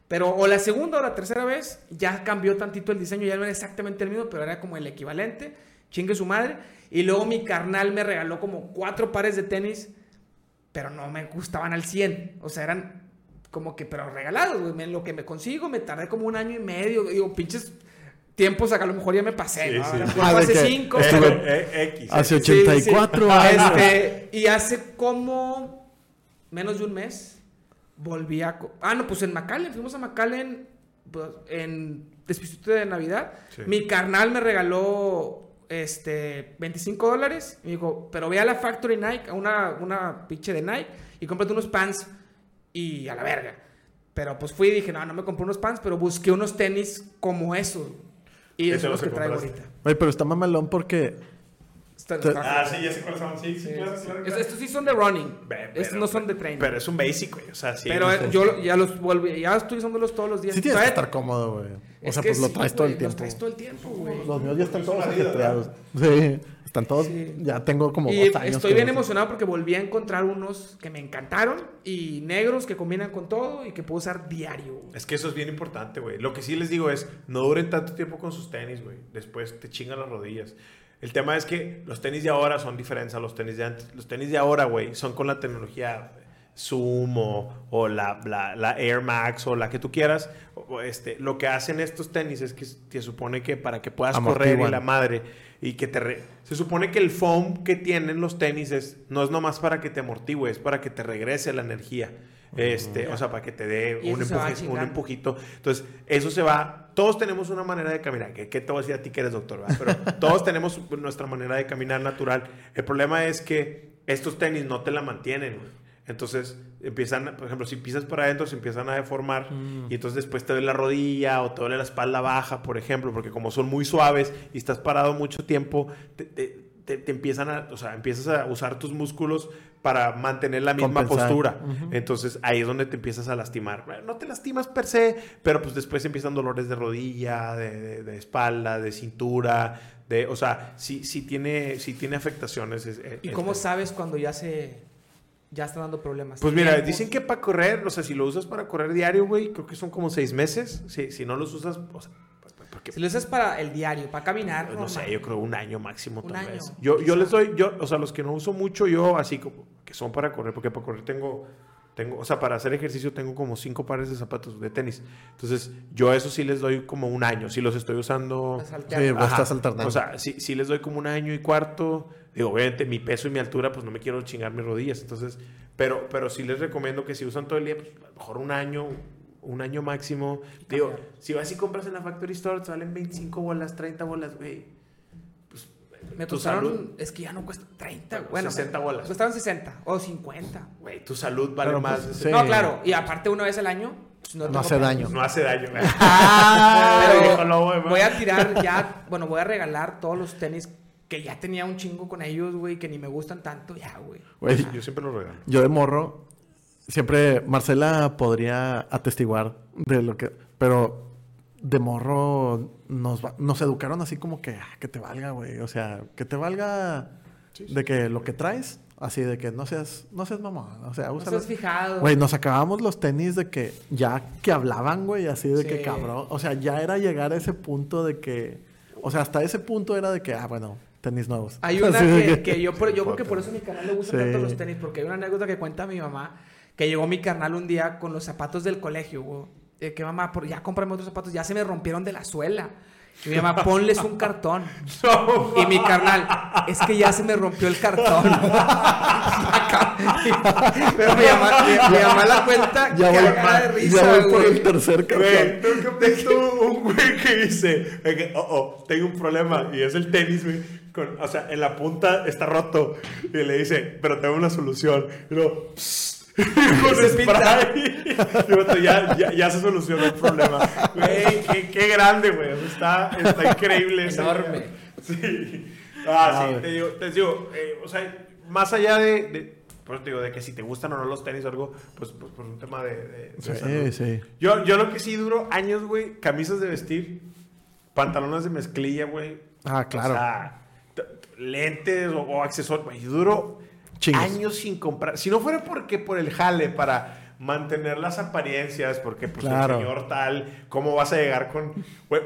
Pero o la segunda o la tercera vez ya cambió tantito el diseño. Ya no era exactamente el mismo, pero era como el equivalente. Chingue su madre. Y luego mi carnal me regaló como cuatro pares de tenis. Pero no me gustaban al 100. O sea, eran como que, pero regalados, güey. Lo que me consigo, me tardé como un año y medio. Digo, pinches tiempos, a lo mejor ya me pasé, Sí, ¿no? sí. Ah, hace que cinco. Eh, estuve- *laughs* eh, X. Hace X. Sí, 84 sí. años. Este, y hace como menos de un mes volví a... Ah, no, pues en McAllen. Fuimos a McAllen pues, en Despistute de Navidad. Sí. Mi carnal me regaló este 25 dólares. Me dijo, pero ve a la Factory Nike, a una, una pinche de Nike, y cómprate unos pants y a la verga. Pero pues fui y dije, no, no me compré unos pants, pero busqué unos tenis como esos. Y esos son los que traigo ahorita. Güey, pero está mamalón porque. Está- Te- está- Ah, sí, ya sé cuáles son. Sí, sí, Sí, claro, sí, claro, Estos, claro. estos sí son de running. Ve- estos pero- no son de training. Pero es un basic, güey. O sea, sí. Pero no eh, yo ya los volví, ya estoy usándolos todos los días. Sí tienes que estar cómodo, güey. O sea, pues lo traes todo el tiempo. Los traes todo el tiempo, güey. Los míos ya están todos ajetreados. Sí. Están todos, Sí. ya tengo como Y dos años. estoy bien emocionado porque volví a encontrar unos que me encantaron y negros que combinan con todo y que puedo usar diario. güey. Es que eso es bien importante, güey. Lo que sí les digo es, no duren tanto tiempo con sus tenis, güey. Después te chingan las rodillas. El tema es que los tenis de ahora son diferentes a los tenis de antes. Los tenis de ahora, güey, son con la tecnología Zoom o, o la, la- la Air Max o la que tú quieras. O- este, lo que hacen estos tenis es que te supone que para que puedas correr y Amortiguan. la madre y que te... re- Se supone que el foam que tienen los tenis es, no es nomás para que te amortigue, es para que te regrese la energía. Este, o sea, para que te dé un, empuje- empujito. Entonces, eso se va. Todos tenemos una manera de caminar. ¿Qué, qué te voy a decir a ti que eres doctor? verdad? Pero *laughs* todos tenemos nuestra manera de caminar natural. El problema es que estos tenis no te la mantienen. Entonces, empiezan, por ejemplo, si pisas para adentro, se empiezan a deformar. Y entonces después te duele la rodilla o te duele la espalda baja, por ejemplo, porque como son muy suaves y estás parado mucho tiempo, te, te- te- te empiezan a, o sea, empiezas a usar tus músculos para mantener la misma Compensar. postura. Entonces ahí es donde te empiezas a lastimar. Bueno, No te lastimas per se, pero pues después empiezan dolores de rodilla, de, de- de espalda, de cintura, de, o sea, sí, sí tiene, sí tiene afectaciones. es- es- ¿Y este. cómo sabes cuando ya se ya está dando problemas? Pues mira, Tiempo. dicen que para correr, o sea, si lo usas para correr diario, güey, creo que son como seis meses. Si, si no los usas, o sea, pues, pues, porque, si lo usas para el diario, para caminar, pues, no sé, yo creo un año máximo Un tal año, vez. Yo, yo les doy, yo, o sea, los que no uso mucho, yo así como que son para correr, porque para correr tengo, tengo, o sea, para hacer ejercicio tengo como cinco pares de zapatos de tenis. Entonces, yo a eso sí les doy como un año, si los estoy usando. Sí, estás alternando. O sea, sí, sí les doy como un año y cuarto. Digo, obviamente mi peso y mi altura, pues no me quiero chingar mis rodillas. Entonces, pero, pero sí les recomiendo que si usan todo el día, pues a lo mejor un año, un año máximo. Digo, cambiar. si vas y compras en la Factory Store, te valen 25 bolas, 30 bolas, güey. Pues, Me costaron, salud, es que ya no cuesta 30, Bueno, bueno, 60 bolas. Costaron 60 o 50. güey, tu salud vale Pero, más. pues, sí. No, claro, y aparte una vez al año pues, No tengo hace daño. No hace daño, güey. Ah, *laughs* Pero voy a tirar ya, bueno, voy a regalar todos los tenis que ya tenía un chingo con ellos, güey, que ni me gustan tanto, ya, güey. Güey, Yo siempre lo regalo. yo de morro, siempre Marcela podría atestiguar de lo que. Pero de morro nos, nos educaron así como que, ah, que te valga, güey. O sea, que te valga de que lo que traes, así de que no seas, no seas mamón. O sea, No estás fijado. Güey, nos acabamos los tenis de que ya que hablaban, güey, así de que cabrón. O sea, ya era llegar a ese punto de que. O sea, hasta ese punto era de que, ah, bueno, tenis nuevos. Hay *laughs* una que, que yo, por- yo creo que por eso a mi canal le gustan Sí. tanto los tenis, porque hay una anécdota que cuenta mi mamá, que llegó mi carnal un día con los zapatos del colegio, güey. Eh, que mamá, por, ya cómprame otros zapatos, ya se me rompieron de la suela. Y mi mamá, ponles un cartón. *laughs* Y mi carnal, es que ya se me rompió el cartón. *laughs* Pero mi mamá, mi, mi mamá la cuenta Ya voy, cagada de risa, ya voy por güey. el tercer Güey, cartón. visto un güey que dice, que, oh, oh, tengo un problema y es el tenis, güey. Con, o sea, en la punta está roto y le dice, pero tengo una solución. Y luego, *laughs* con Se spray. Y otro, ya, ya, ya se solucionó el problema. Güey, qué, qué grande, güey. Está, está increíble. Enorme. Sí. Ah, sí, te digo, te digo eh, o sea, más allá de, de, por eso te digo, de que si te gustan o no los tenis o algo, pues, pues por un tema de, de- de salud. Sí, sí. Yo, yo lo que sí duro años, güey, camisas de vestir, pantalones de mezclilla, güey. Ah, claro. O sea, lentes o, o accesorios. Yo duro Chingos. años sin comprar. Si no fuera porque por el jale para mantener las apariencias, porque pues Claro. el señor tal, ¿cómo vas a llegar con...?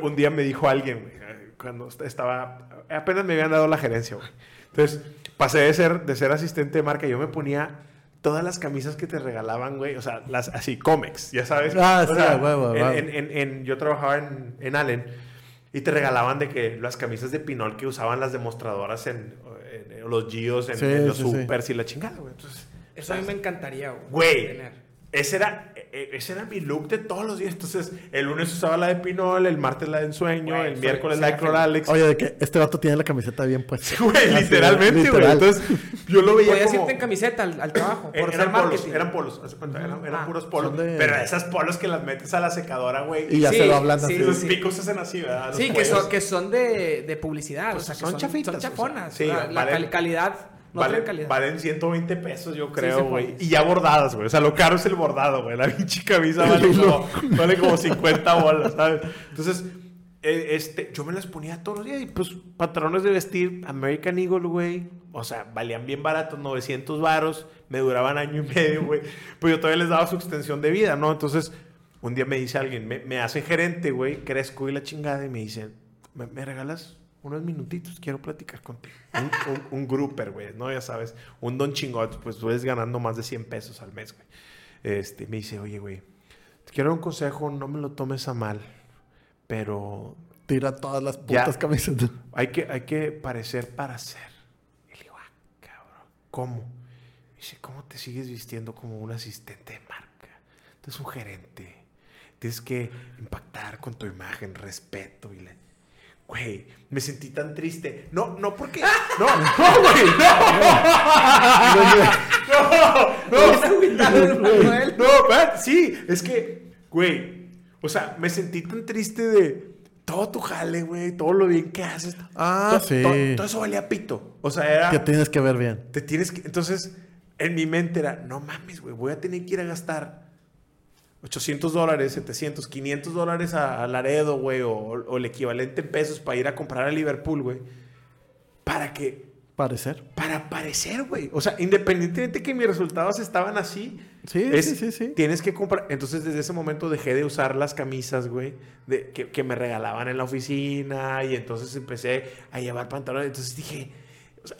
Un día me dijo alguien, eh, cuando est- estaba... Apenas me habían dado la gerencia, güey. Entonces, pasé de ser, de ser asistente de marca, yo me ponía todas las camisas que te regalaban, güey, o sea, las así, cómics, ya sabes. Ah, O sí, sea, huevo. en- en- yo trabajaba en, en Allen y te regalaban de que las camisas de pinol que usaban las demostradoras en, en- en los Gios, en, Sí, en los sí, sí. supers y la chingada, güey. Entonces, Eso a mí me encantaría, güey. Güey, ese era, ese era mi look de todos los días. Entonces, el lunes usaba la de Pinol, el martes la de ensueño, Güey, el miércoles la de Cloralex. Oye, de que este vato tiene la camiseta bien puesta. *laughs* Güey, literalmente, güey. literal. Entonces, yo lo veía Podías como... irte en camiseta al, al trabajo por Eh, hacer eran polos, marketing. eran polos, haz de cuenta, eran, eran Ah, puros polos. de- Pero esas polos que las metes a la secadora, güey. Y ya Sí, se lo hablan sí, así. los sí. picos se hacen así, ¿verdad? Los Sí, que son, que son de, de publicidad. Pues o sea, que son son, chafitas, son o sea, chafonas. sí, la valen- cal- calidad. No valen, traen calidad. valen 120 pesos, yo creo, güey. puede. y ya bordadas, güey. O sea, lo caro es el bordado, güey. La *laughs* pinche camisa vale como, vale como *laughs* 50 bolas, ¿sabes? Entonces, eh, este, yo me las ponía todos los días y pues patrones de vestir American Eagle, güey. O sea, valían bien baratos, 900 varos, me duraban año y medio, güey. Pues yo todavía les daba su extensión de vida, ¿no? Entonces, un día me dice alguien, me, me hace gerente, güey, crezco y la chingada y me dicen, ¿me, me regalas unos minutitos? Quiero platicar contigo. Un, un, un grouper, güey, ¿no? Ya sabes, un don chingot, pues tú eres ganando más de 100 pesos al mes, güey. Este, me dice, oye, güey, te quiero un consejo, no me lo tomes a mal, pero Tira todas las putas camisetas. hay que, hay que parecer para ser. Y le digo, ah, cabrón, ¿cómo? Me dice, ¿cómo te sigues vistiendo como un asistente de marca? Tú eres un gerente. Tienes que impactar con tu imagen, respeto y le... Güey, me sentí tan triste. No, no porque... *laughs* No, no, güey, no. *laughs* No, el Manuel. no, va, sí, es que, güey, o sea, me sentí tan triste de todo tu jale, güey, todo lo bien que haces. Ah, To- sí. to- todo eso valía pito. O sea, era. Que tienes que ver bien. Te tienes que. Entonces, en mi mente era, no mames, güey, voy a tener que ir a gastar 800 dólares, 700, 500 dólares a, a Laredo, güey, o, o el equivalente en pesos para ir a comprar a Liverpool, güey. Para que Parecer. para aparecer, güey. O sea, independientemente que mis resultados estaban así, Sí, es- sí, sí, sí. tienes que comprar. Entonces, desde ese momento dejé de usar las camisas, güey, de, que, que me regalaban en la oficina y entonces empecé a llevar pantalones. Entonces dije, o sea,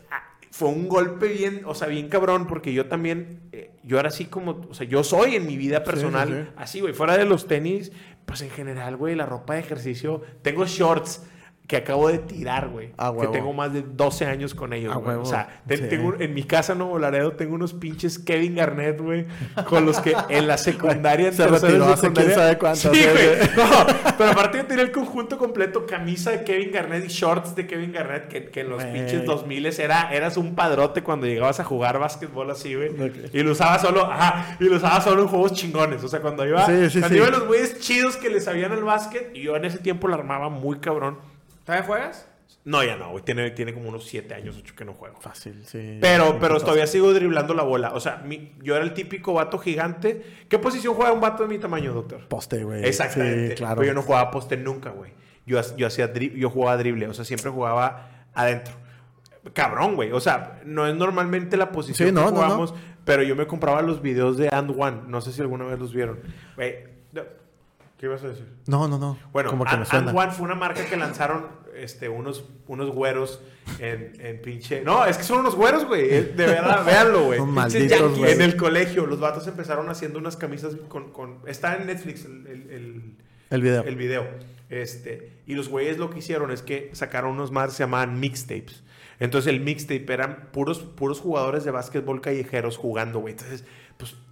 fue un golpe bien, o sea, bien cabrón, porque yo también, eh, yo era así como, o sea, yo soy en mi vida personal, sí, sí. así, güey, fuera de los tenis, pues en general, güey, la ropa de ejercicio, tengo shorts. Que acabo de tirar, güey. Ah, que tengo más de 12 años con ellos, Ah, güey. O sea, Sí. tengo, en mi casa en Nuevo Laredo tengo unos pinches Kevin Garnett, güey, con los que en la secundaria, *laughs* Se retiró hace quién sabe Sí, güey. No, pero aparte yo tenía el conjunto completo, camisa de Kevin Garnett y shorts de Kevin Garnett, que, que en los Güey. pinches 2000 era, eras un padrote cuando llegabas a jugar básquetbol así, güey. Y lo usaba solo, ajá, y lo usaba solo en juegos chingones. O sea, cuando iba, Sí, cuando sí. iban los güeyes chidos que le sabían el básquet, y yo en ese tiempo la armaba muy cabrón. ¿Todavía juegas? No, ya no, güey. Tiene, tiene como unos 7 años, 8 que no juego. Fácil, sí. Pero, pero todavía sigo driblando la bola. O sea, mi- yo era el típico vato gigante. ¿Qué posición juega un vato de mi tamaño, doctor? Poste, güey. Exactamente. Sí, claro. Pero yo no jugaba poste nunca, güey. Yo, yo, hacía dri- yo jugaba drible. O sea, siempre jugaba adentro. Cabrón, güey. O sea, no es normalmente la posición Sí, no, que no, no. jugamos. Pero yo me compraba los videos de And One. No sé si alguna vez los vieron. Güey, no. ¿Qué ibas a decir? No, no, no. Bueno, como que And, me suena. And One fue una marca que lanzaron este, unos, unos güeros en, en pinche. No, es que son unos güeros, güey. Eh, De verdad, *laughs* véanlo, güey. Son malditos, güey. En el colegio, los vatos empezaron haciendo unas camisas con. con está en Netflix el, el- el- El video. el video. Este, y los güeyes lo que hicieron es que sacaron unos más se llamaban mixtapes. Entonces el mixtape eran puros, puros jugadores de básquetbol callejeros jugando, güey. Entonces,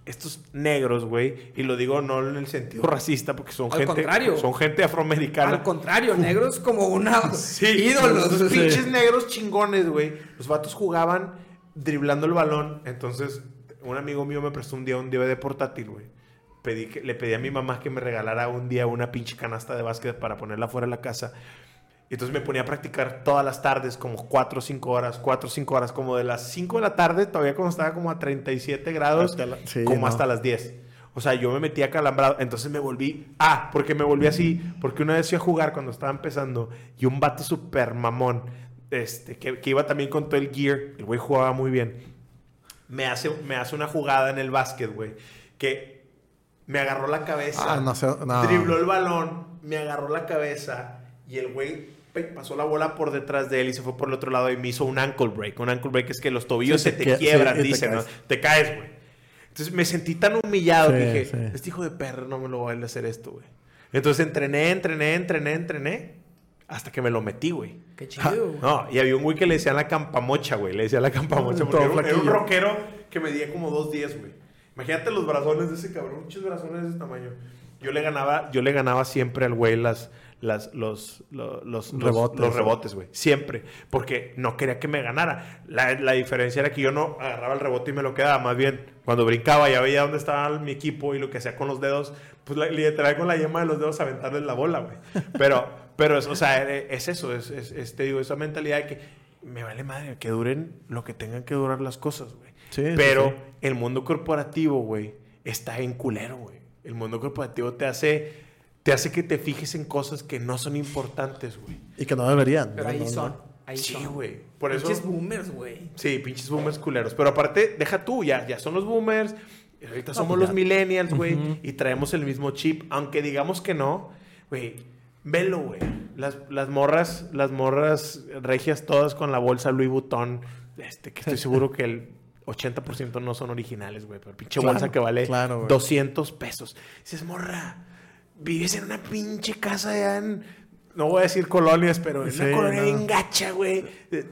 estos negros, güey, y lo digo no en el sentido racista, porque son Al gente, contrario. son gente afroamericana. Al contrario, negros como una *laughs* Sí, ídolos. Esos Sí. pinches negros chingones, güey. Los vatos jugaban driblando el balón. Entonces, un amigo mío me prestó un día un DVD portátil, güey. Pedí que, le pedí a mi mamá que me regalara un día una pinche canasta de básquet para ponerla fuera de la casa. Y entonces me ponía a practicar todas las tardes, como 4 o 5 horas, 4 o 5 horas, como de las 5 de la tarde, todavía cuando estaba como a 37 grados, Hasta la- sí, como no. hasta las 10. O sea, yo me metía calambrado. Entonces me volví. Ah, porque me volví así. Porque una vez fui a jugar cuando estaba empezando. Y un vato súper mamón. Este, que, que iba también con todo el gear. El güey jugaba muy bien. Me hace, me hace una jugada en el básquet, güey. Que me agarró la cabeza. Ah, no sé, no. Dribló el balón. Me agarró la cabeza. Y el güey pasó la bola por detrás de él y se fue por el otro lado y me hizo un ankle break. Un ankle break es que los tobillos Sí, se te te quie- quiebran, sí, te dicen, ¿no? caes. Te caes, güey. Entonces me sentí tan humillado Sí, que dije, sí. este hijo de perro no me lo va a hacer esto, güey. Entonces entrené, entrené, entrené, entrené, hasta que me lo metí, güey. Qué chido. güey. No, y había un güey que le decían la campamocha, güey. Le decían la campamocha porque era, un- era un flaquillo. rockero que medía como dos días, güey. Imagínate los brazones de ese cabrón, muchos brazones de ese tamaño. Yo le ganaba, yo le ganaba siempre al güey las, las, los, lo- los, los, Rebotes, los rebotes, güey. Siempre. Porque no quería que me ganara. La, la diferencia era que yo no agarraba el rebote y me lo quedaba. Más bien, cuando brincaba ya veía dónde estaba mi equipo y lo que hacía con los dedos, pues literal con la yema de los dedos aventarles la bola, güey. Pero, pero es, o sea, eh, es eso, es, es, es, te digo, esa mentalidad de que me vale madre, que duren lo que tengan que durar las cosas, güey. Sí, Pero sí. el mundo corporativo, güey, está en culero, güey. El mundo corporativo te hace te hace que te fijes en cosas que no son importantes, güey. Y que no deberían. Pero ¿no? ahí No, son. no. Ahí Sí, son. güey. Por eso. Pinches boomers, güey. Sí, pinches boomers culeros. Pero aparte, deja tú, ya, ya son los boomers. Ahorita somos pues los millennials, güey. Y traemos el mismo chip. Aunque digamos que no, güey. Velo, güey. Las, las morras, las morras regias todas con la bolsa Louis Vuitton. Este, que estoy seguro que el 80% no son originales, güey. Pero pinche Claro, bolsa que vale claro, güey. 200 pesos. Dices, morra, vives en una pinche casa allá en... No voy a decir colonias, pero en una colonia no. bien gacha, güey. Eh,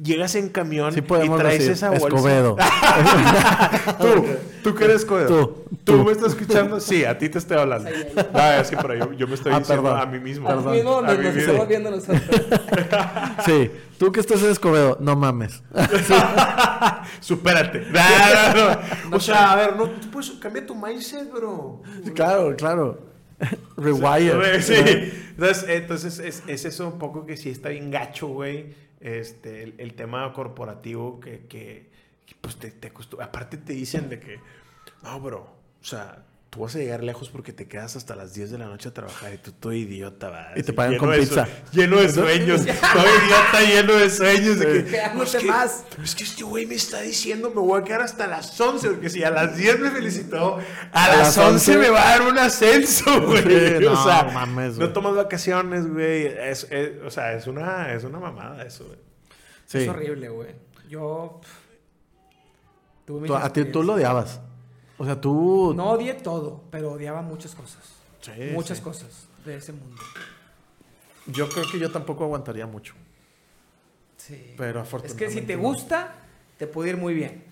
Llegas en camión Sí y traes decir, esa bolsa. Escobedo. *laughs* tú, tú que eres Escobedo. Tú, ¿Tú tú. me estás escuchando? Sí, a ti te estoy hablando. Sí, Ah, sí, pero yo, yo me estoy Ah, diciendo perdón. a mí mismo. Perdón. A mí nos mismo. estamos viendo nosotros. *laughs* Sí, tú que estás en Escobedo, no mames. *laughs* Supérate. No, no, no. O sea, a ver, no, tú puedes cambiar tu mindset, bro. claro, claro. *laughs* Rewire. Sí. Entonces, entonces es, es eso un poco que sí está bien gacho, güey. Este, el, el tema corporativo que, que, que, pues te, te Aparte te dicen de que, no, bro, o sea, tú vas a llegar lejos porque te quedas hasta las 10 de la noche a trabajar y tú todo idiota, va. Y te pagan lleno con de pizza. Lleno de sueños. todo idiota lleno de sueños. De que, Quedándote "No, es que- más". Es que este güey me está diciendo me voy a quedar hasta las 11, porque si a las 10 me felicitó, a, las 11 me va a dar un ascenso, güey. Sí, *laughs* o no, sea, mames, no güey. tomas vacaciones, güey. Es, es- o sea, es una, es una mamada eso, güey. Sí. Es horrible, güey. Yo. pff, tuve mis Tú- a ti tú lo odiabas. O sea, tú. No odié todo, pero odiaba muchas cosas. Sí, muchas sí. cosas de ese mundo. Yo creo que yo tampoco aguantaría mucho. Sí. Pero Es que si afortunadamente te gusta, te puede ir muy bien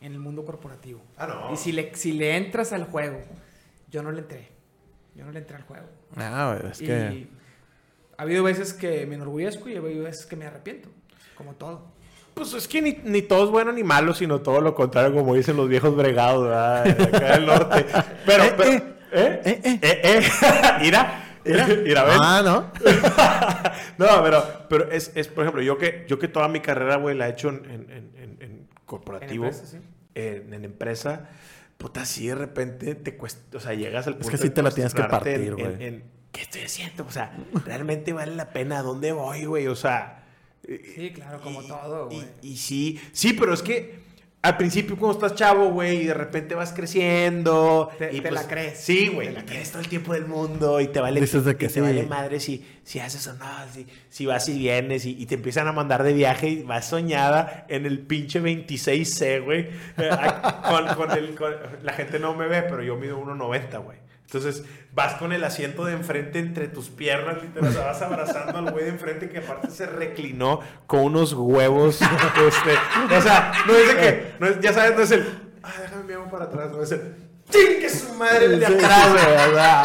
en el mundo corporativo. Ah, no. Y si le, si le entras al juego, yo no le entré. Yo no le entré al juego. Ah, güey, es y que. ha habido veces que me enorgullezco y ha habido veces que me arrepiento. Como todo. Pues es que ni, ni todo es bueno ni malo, sino todo lo contrario, como dicen los viejos bregados, ¿verdad? Acá del norte. *laughs* Pero, Eh, pero- eh. ¿eh? Eh, eh. Eh, eh. *laughs* Mira, mira, mira, ven. Ah, ¿no? *laughs* No, pero, pero es, es, por ejemplo, yo que, yo que toda mi carrera, güey, la he hecho en, en, en- corporativo, En empresa, sí. en, en empresa, puta, sí de repente te cuesta, o sea, llegas al Es punto que sí te la tienes que partir, güey. ¿Qué estoy haciendo? O sea, ¿realmente vale la pena? ¿A dónde voy, güey? O sea... Sí, claro, como y- todo, y- güey. Y, sí, sí, pero es que al principio cuando estás chavo, güey, y de repente vas creciendo. Te- y te pues, la crees. Sí, güey, Te la crees. todo el tiempo del mundo y te vale, y que te vale madre si, si haces o no, si, si vas y vienes y, y te empiezan a mandar de viaje y vas soñada en el pinche 26C, güey. Eh, con, con el, con- la gente no me ve, pero yo mido 1,90, güey. Entonces vas con el asiento de enfrente entre tus piernas, literal, vas abrazando al güey de enfrente que aparte se reclinó con unos huevos. *laughs* este, o sea, no es de que, no es- ya sabes, no es el, ah, déjame mi hago para atrás, no es el, ¡Chingue su madre el de Sí, atrás,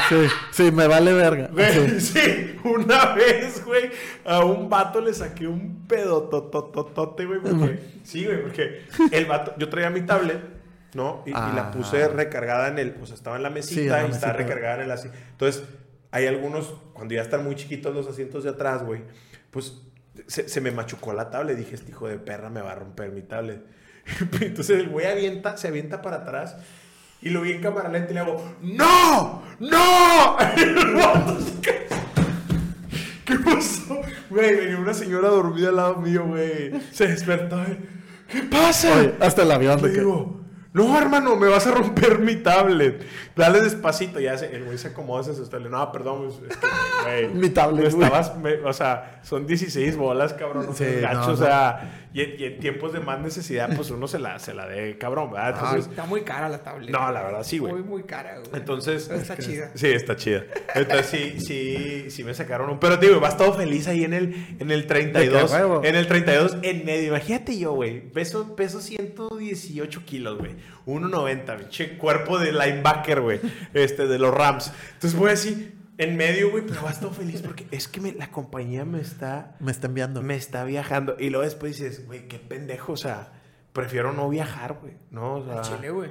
güey! Sí, sí, me vale verga. Güey, Sí. sí, una vez, güey, a un vato le saqué un pedo totototote, güey, porque, sí, güey, porque el vato, yo traía mi tablet, ¿no? Y, y la Ah. puse recargada en el, pues estaba en la mesita Sí, en la y estaba recargada en el así. Entonces, hay algunos, cuando ya están muy chiquitos los asientos de atrás, güey, pues se, se me machucó la tablet. Dije, este hijo de perra me va a romper mi tablet. *laughs* Entonces el güey avienta, se avienta para atrás y lo vi en cámara lenta y le hago, ¡No! ¡No! *laughs* ¿Qué pasó? Güey, venía una señora dormida al lado mío, güey. Se despertó. ¿Qué pasa? Oye, hasta el avión Le digo, no, hermano, me vas a romper mi tablet. Dale despacito. Ya se, el güey se acomoda, se digo, no, perdón, es que, güey. *laughs* Mi tablet, no güey. estabas, me- o sea, son 16 bolas, cabrón. Sí, gacho, no, o no. sea, y, en- y en tiempos de más necesidad, pues uno se la, se la dé, cabrón, está muy cara la tablet. no, la verdad, sí, güey. Muy, muy cara, güey. Entonces, Pero está *laughs* chida. Sí, está chida. Entonces sí, sí, sí me sacaron un. Pero digo, vas todo feliz ahí en el, en el 32. De que huevo. En el 32 en medio. Imagínate yo, güey. Peso, peso 118 kilos, güey. 1.90, pinche cuerpo de linebacker, güey. Este, de los Rams. Entonces voy así, en medio, güey, pero vas todo feliz porque es que me- la compañía me está. Me está enviando. Me está viajando. Y luego después dices, güey, qué pendejo, o sea. Prefiero no viajar, güey. No, o sea, Al Chile, güey.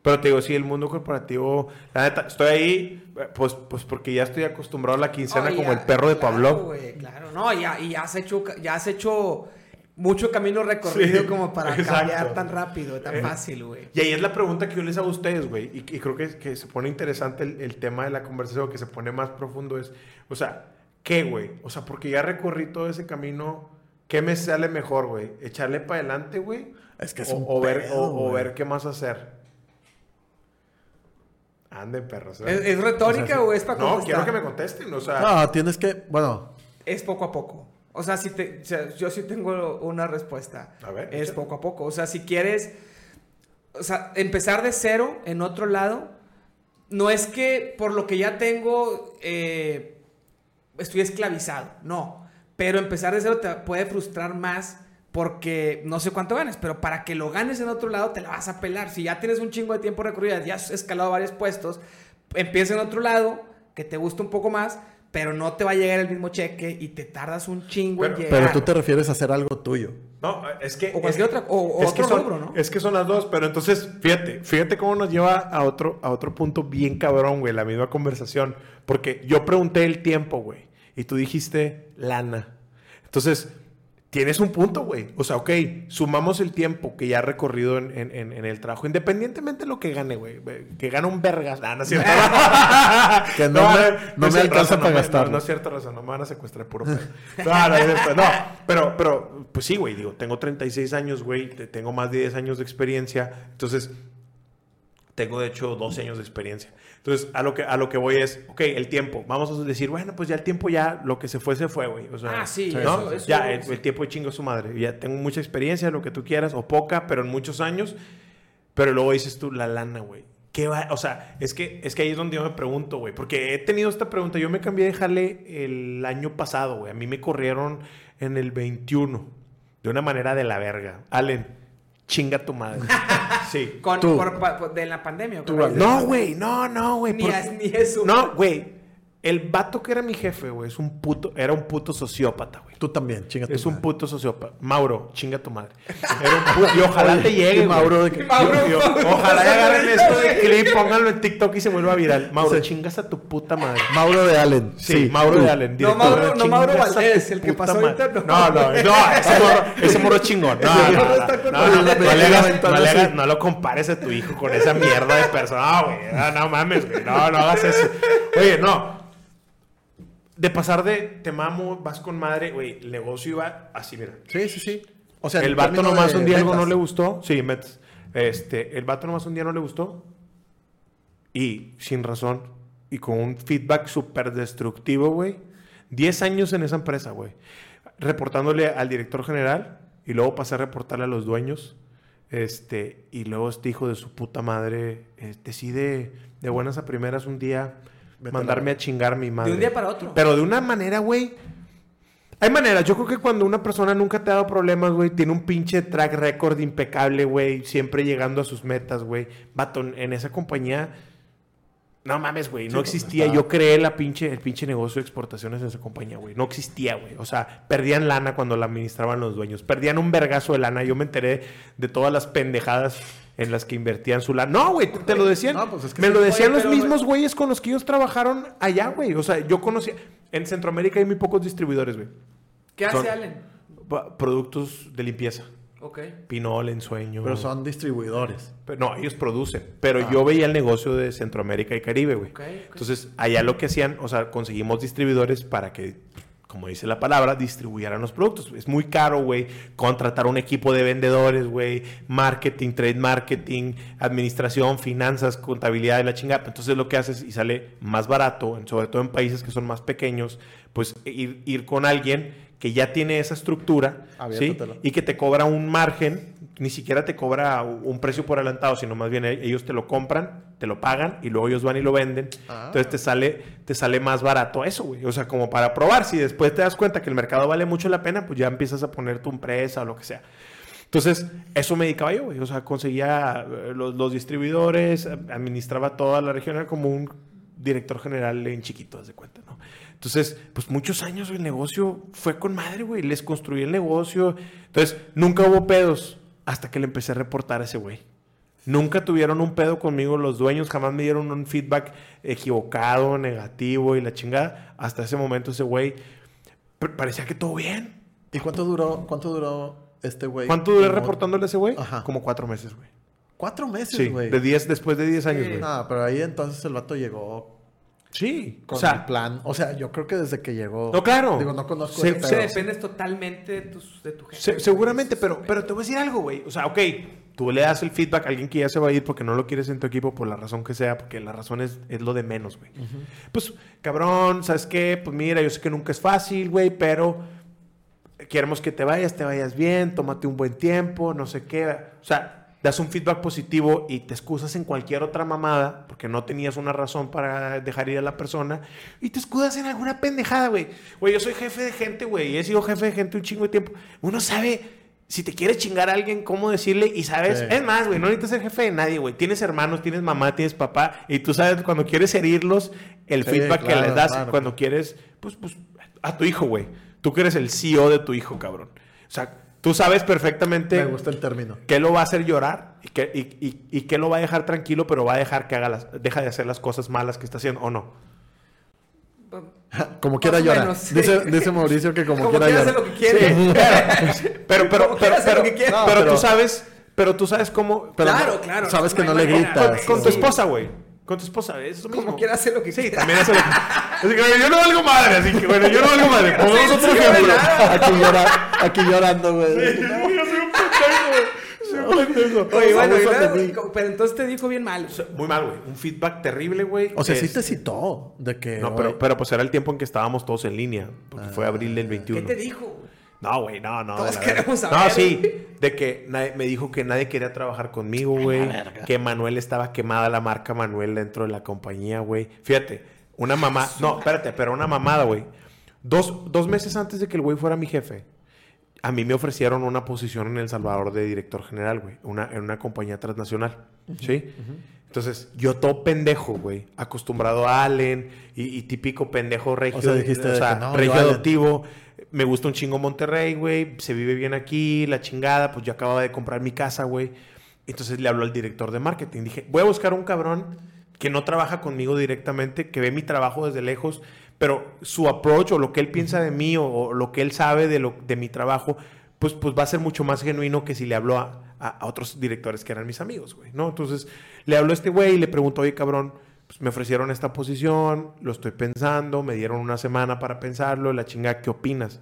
pero te digo, sí, el mundo corporativo, la neta, estoy ahí, eh, pues, pues porque ya estoy acostumbrado a la quincena como ya, el perro de claro, Pablo. claro, no, ya, y ya has hecho, ya has hecho mucho camino recorrido Sí, como para exacto. cambiar tan rápido, tan Eh, fácil, güey. Y ahí es la pregunta que yo les hago a ustedes, güey. Y, y creo que, que se pone interesante el, el tema de la conversación, que se pone más profundo es, o sea, ¿qué, güey? O sea, porque ya recorrí todo ese camino, ¿qué me sale mejor, güey? ¿Echarle para adelante, güey? Es que es o, un o ver, o, ver qué más hacer. Ande, perros. ¿eh? ¿Es, es retórica o, es para No, contestar? quiero que me contesten, o sea... No, tienes que, bueno, Es poco a poco. O sea, si te, o sea, yo sí tengo una respuesta. A ver, Es poco a poco. O sea, si quieres, o sea, empezar de cero en otro lado, no es que por lo que ya tengo eh, estoy esclavizado, no. Pero empezar de cero te puede frustrar más porque no sé cuánto ganes, pero para que lo ganes en otro lado te la vas a pelar. Si ya tienes un chingo de tiempo recorrido, ya has escalado varios puestos, empieza en otro lado que te gusta un poco más, pero no te va a llegar el mismo cheque y te tardas un chingo en Pero- llegar. pero tú te refieres a hacer algo tuyo. No, es que... O cualquier es- otra- o- o es otro que son, rubro, ¿no? Es que son las dos, pero entonces, fíjate, fíjate cómo nos lleva a otro, a otro punto bien cabrón, güey, la misma conversación. Porque yo pregunté el tiempo, güey, y tú dijiste lana. Entonces, tienes un punto, güey. O sea, ok, sumamos el tiempo que ya ha recorrido en, en- en- en el trabajo, independientemente de lo que gane, güey. Que gana un vergas. Ah, no es cierto. *laughs* Que no me- es no me alcanza para no gastarlo. No, no es cierto, Raza, no me van a secuestrar puro *laughs* pedo. No, no, no, pero, pero, pues sí, güey, digo, tengo 36 años, güey, te- tengo más de 10 años de experiencia, entonces, tengo de hecho 12 años de experiencia. Entonces, a lo que, a lo que voy es, ok, el tiempo, vamos a decir, bueno, pues ya el tiempo ya, lo que se fue, se fue, güey. O sea, Ah, sí, ¿no? eso- eso- ya, el, tiempo de chingo su madre. Ya tengo mucha experiencia, lo que tú quieras, o poca, pero en muchos años. Pero luego dices tú, la lana, güey. ¿Qué va? O sea, es que, es que ahí es donde yo me pregunto, güey. Porque he tenido esta pregunta. Yo me cambié de jale el año pasado, güey. A mí me corrieron en el 21. De una manera de la verga. Allen, chinga tu madre. *laughs* Sí. Con, Tú. por- de la pandemia. No, güey. No, no, güey. Ni, por- ni eso. No, güey. El vato que era mi jefe, güey, es un puto, era un puto sociópata, güey. Tú también, chinga tu Es un puto sociópata. Mauro, chinga tu madre. *laughs* Era un puto- y ojalá te llegue. Mauro, de que- Mauro, Y- y- ojalá y agarren esto de clip, pónganlo en TikTok y se vuelva viral. Mauro, chingas a tu puta madre. Mauro de Allen. Sí, Mauro de Allen. No, Mauro- no, Mauro Valdés, el que pasó ahorita, no. No, no, no, *laughs* ese morro, ese morro es chingón. No, no, no, no, no lo compares a tu hijo con esa mierda de persona, güey. No, no mames, güey. No, no hagas eso. Oye, no. De pasar de te mamo, vas con madre, güey, el negocio iba así, mira. Sí, sí, sí. O sea, el vato nomás un día algo no le gustó. Sí, Mets. Este, el vato nomás un día no le gustó. Y sin razón. Y con un feedback súper destructivo, güey. 10 años en esa empresa, güey. Reportándole al director general. Y luego pasé a reportarle a los dueños. Este, y luego este hijo de su puta madre eh, decide de buenas a primeras un día Vete a mandarme a chingar mi madre. De un día para otro. Pero de una manera, güey. Hay maneras. Yo creo que cuando una persona nunca te ha dado problemas, güey, tiene un pinche track record impecable, güey, siempre llegando a sus metas, güey. Vato, en esa compañía. No mames, güey. No Sí, existía. Yo creé la pinche, el pinche negocio de exportaciones en esa compañía, güey. No existía, güey. O sea, perdían lana cuando la administraban los dueños. Perdían un vergazo de lana. Yo me enteré de todas las pendejadas en las que invertían su lana. No, güey, te, te lo decían. No, pues es que me sí. lo decían Oye, los pero, mismos güeyes con los que ellos trabajaron allá, güey. O sea, yo conocía. En Centroamérica hay muy pocos distribuidores, güey. ¿Qué hace Allen? Productos de limpieza. Ok. Pinol, ensueño. Pero son distribuidores. Pero no, ellos producen. Pero Ah. yo veía el negocio de Centroamérica y Caribe, güey. Ok, ok. Entonces, allá lo que hacían, o sea, conseguimos distribuidores para que, como dice la palabra, distribuyeran los productos. Es muy caro, güey, contratar un equipo de vendedores, güey, marketing, trade marketing, administración, finanzas, contabilidad de la chingada. Entonces, lo que haces y sale más barato, sobre todo en países que son más pequeños, pues ir, ir con alguien que ya tiene esa estructura, ¿sí? Y que te cobra un margen, ni siquiera te cobra un precio por adelantado, sino más bien e- ellos te lo compran, te lo pagan y luego ellos van y lo venden. Ah. Entonces te sale, te sale más barato eso, güey. O sea, como para probar. Si después te das cuenta que el mercado vale mucho la pena, pues ya empiezas a poner tu empresa o lo que sea. Entonces, eso me dedicaba yo, güey. O sea, conseguía eh, los, los distribuidores, eh, administraba toda la región, era como un director general en chiquito, haz de cuenta, ¿no? Entonces, pues muchos años el negocio fue con madre, güey. Les construí el negocio. Entonces, nunca hubo pedos hasta que le empecé a reportar a ese güey. Nunca tuvieron un pedo conmigo los dueños, jamás me dieron un feedback equivocado, negativo y la chingada. Hasta ese momento ese güey parecía que todo bien. ¿Y cuánto duró, cuánto duró este güey. ¿Cuánto duré como reportándole a ese güey? Ajá. Como cuatro meses, güey. Cuatro meses, Sí, güey. de diez, después de 10 años, Sí. güey. No, pero ahí entonces el vato llegó Sí, con o sea, el plan. O sea, yo creo que desde que llegó. No, claro. Digo, no conozco Se- ese Se pedo. dependes totalmente de, tus, de tu se- seguramente, pero, pero te voy a decir algo, güey. O sea, ok, tú le das el feedback a alguien que ya se va a ir porque no lo quieres en tu equipo por la razón que sea, porque la razón es, es lo de menos, güey. Pues, cabrón, ¿sabes qué? Pues mira, yo sé que nunca es fácil, güey, pero queremos que te vayas, te vayas bien, tómate un buen tiempo, no sé qué. O sea, das un feedback positivo y te excusas en cualquier otra mamada porque no tenías una razón para dejar ir a la persona y te escudas en alguna pendejada, güey. Güey, yo soy jefe de gente, güey, y he sido jefe de gente un chingo de tiempo. Uno sabe si te quiere chingar a alguien, cómo decirle y sabes. Sí. Es más, güey, no necesitas ser jefe de nadie, güey. Tienes hermanos, tienes mamá, tienes papá y tú sabes cuando quieres herirlos, el Sí, feedback que les das claro. cuando quieres, pues, pues, a tu hijo, güey. Tú que eres el CEO de tu hijo, cabrón. O sea, tú sabes perfectamente Me gusta el término. qué lo va a hacer llorar y qué, y, y- y qué lo va a dejar tranquilo, pero va a dejar que haga las, deja de hacer las cosas malas que está haciendo, ¿o no? *laughs* Como quiera llorar. menos, sí. dice, dice Mauricio que como, Como quiera hacer llorar. lo que quiere. Sí, *laughs* pero, pero, pero, pero, tú sabes, pero tú sabes cómo... Pero Claro, claro, Sabes no que no, le gritas. con, con tu Sí. esposa, güey. Con tu esposa, es lo mismo. Como quiera hacer lo que Sí, quiera. también hace lo que... Así que, bueno, yo no valgo madre, así que, bueno, yo no valgo madre. *laughs* Pongamos Sí, otro sí, ejemplo. Aquí, llora, aquí llorando, güey. Yo soy un pendejo, güey. Soy un pendejo. *laughs* Oye, bueno, pero entonces te dijo bien mal. Muy mal, güey. Un feedback terrible, güey. O sea, sí Es- te citó de que... No, pero, pero pues era el tiempo en que estábamos todos en línea. Porque fue abril del ¿Qué 21. te dijo? No, güey, no, no. Todos queremos No, saber, sí. güey. De que nadie- me dijo que nadie quería trabajar conmigo, güey. Que Manuel estaba quemada la marca Manuel dentro de la compañía, güey. Fíjate, una mamá. No, espérate, pero una mamada, güey. Dos, dos meses antes de que el güey fuera mi jefe, a mí me ofrecieron una posición en El Salvador de director general, güey. Una, en una compañía transnacional. ¿Sí? Entonces, yo todo pendejo, güey. Acostumbrado a Allen y, y típico pendejo regio. O sea, dijiste no, yo regio Allen. adoptivo. Me gusta un chingo Monterrey, güey. Se vive bien aquí, la chingada. Pues yo acababa de comprar mi casa, güey. Entonces le hablo al director de marketing. Dije, voy a buscar un cabrón que no trabaja conmigo directamente, que ve mi trabajo desde lejos, pero su approach o lo que él piensa de mí o, o lo que él sabe de, lo, de mi trabajo, pues, pues va a ser mucho más genuino que si le hablo a, a- a otros directores que eran mis amigos, güey, ¿no? Entonces le hablo a este güey y le pregunto, oye, cabrón, pues me ofrecieron esta posición, lo estoy pensando, me dieron una semana para pensarlo, la chinga, ¿qué opinas?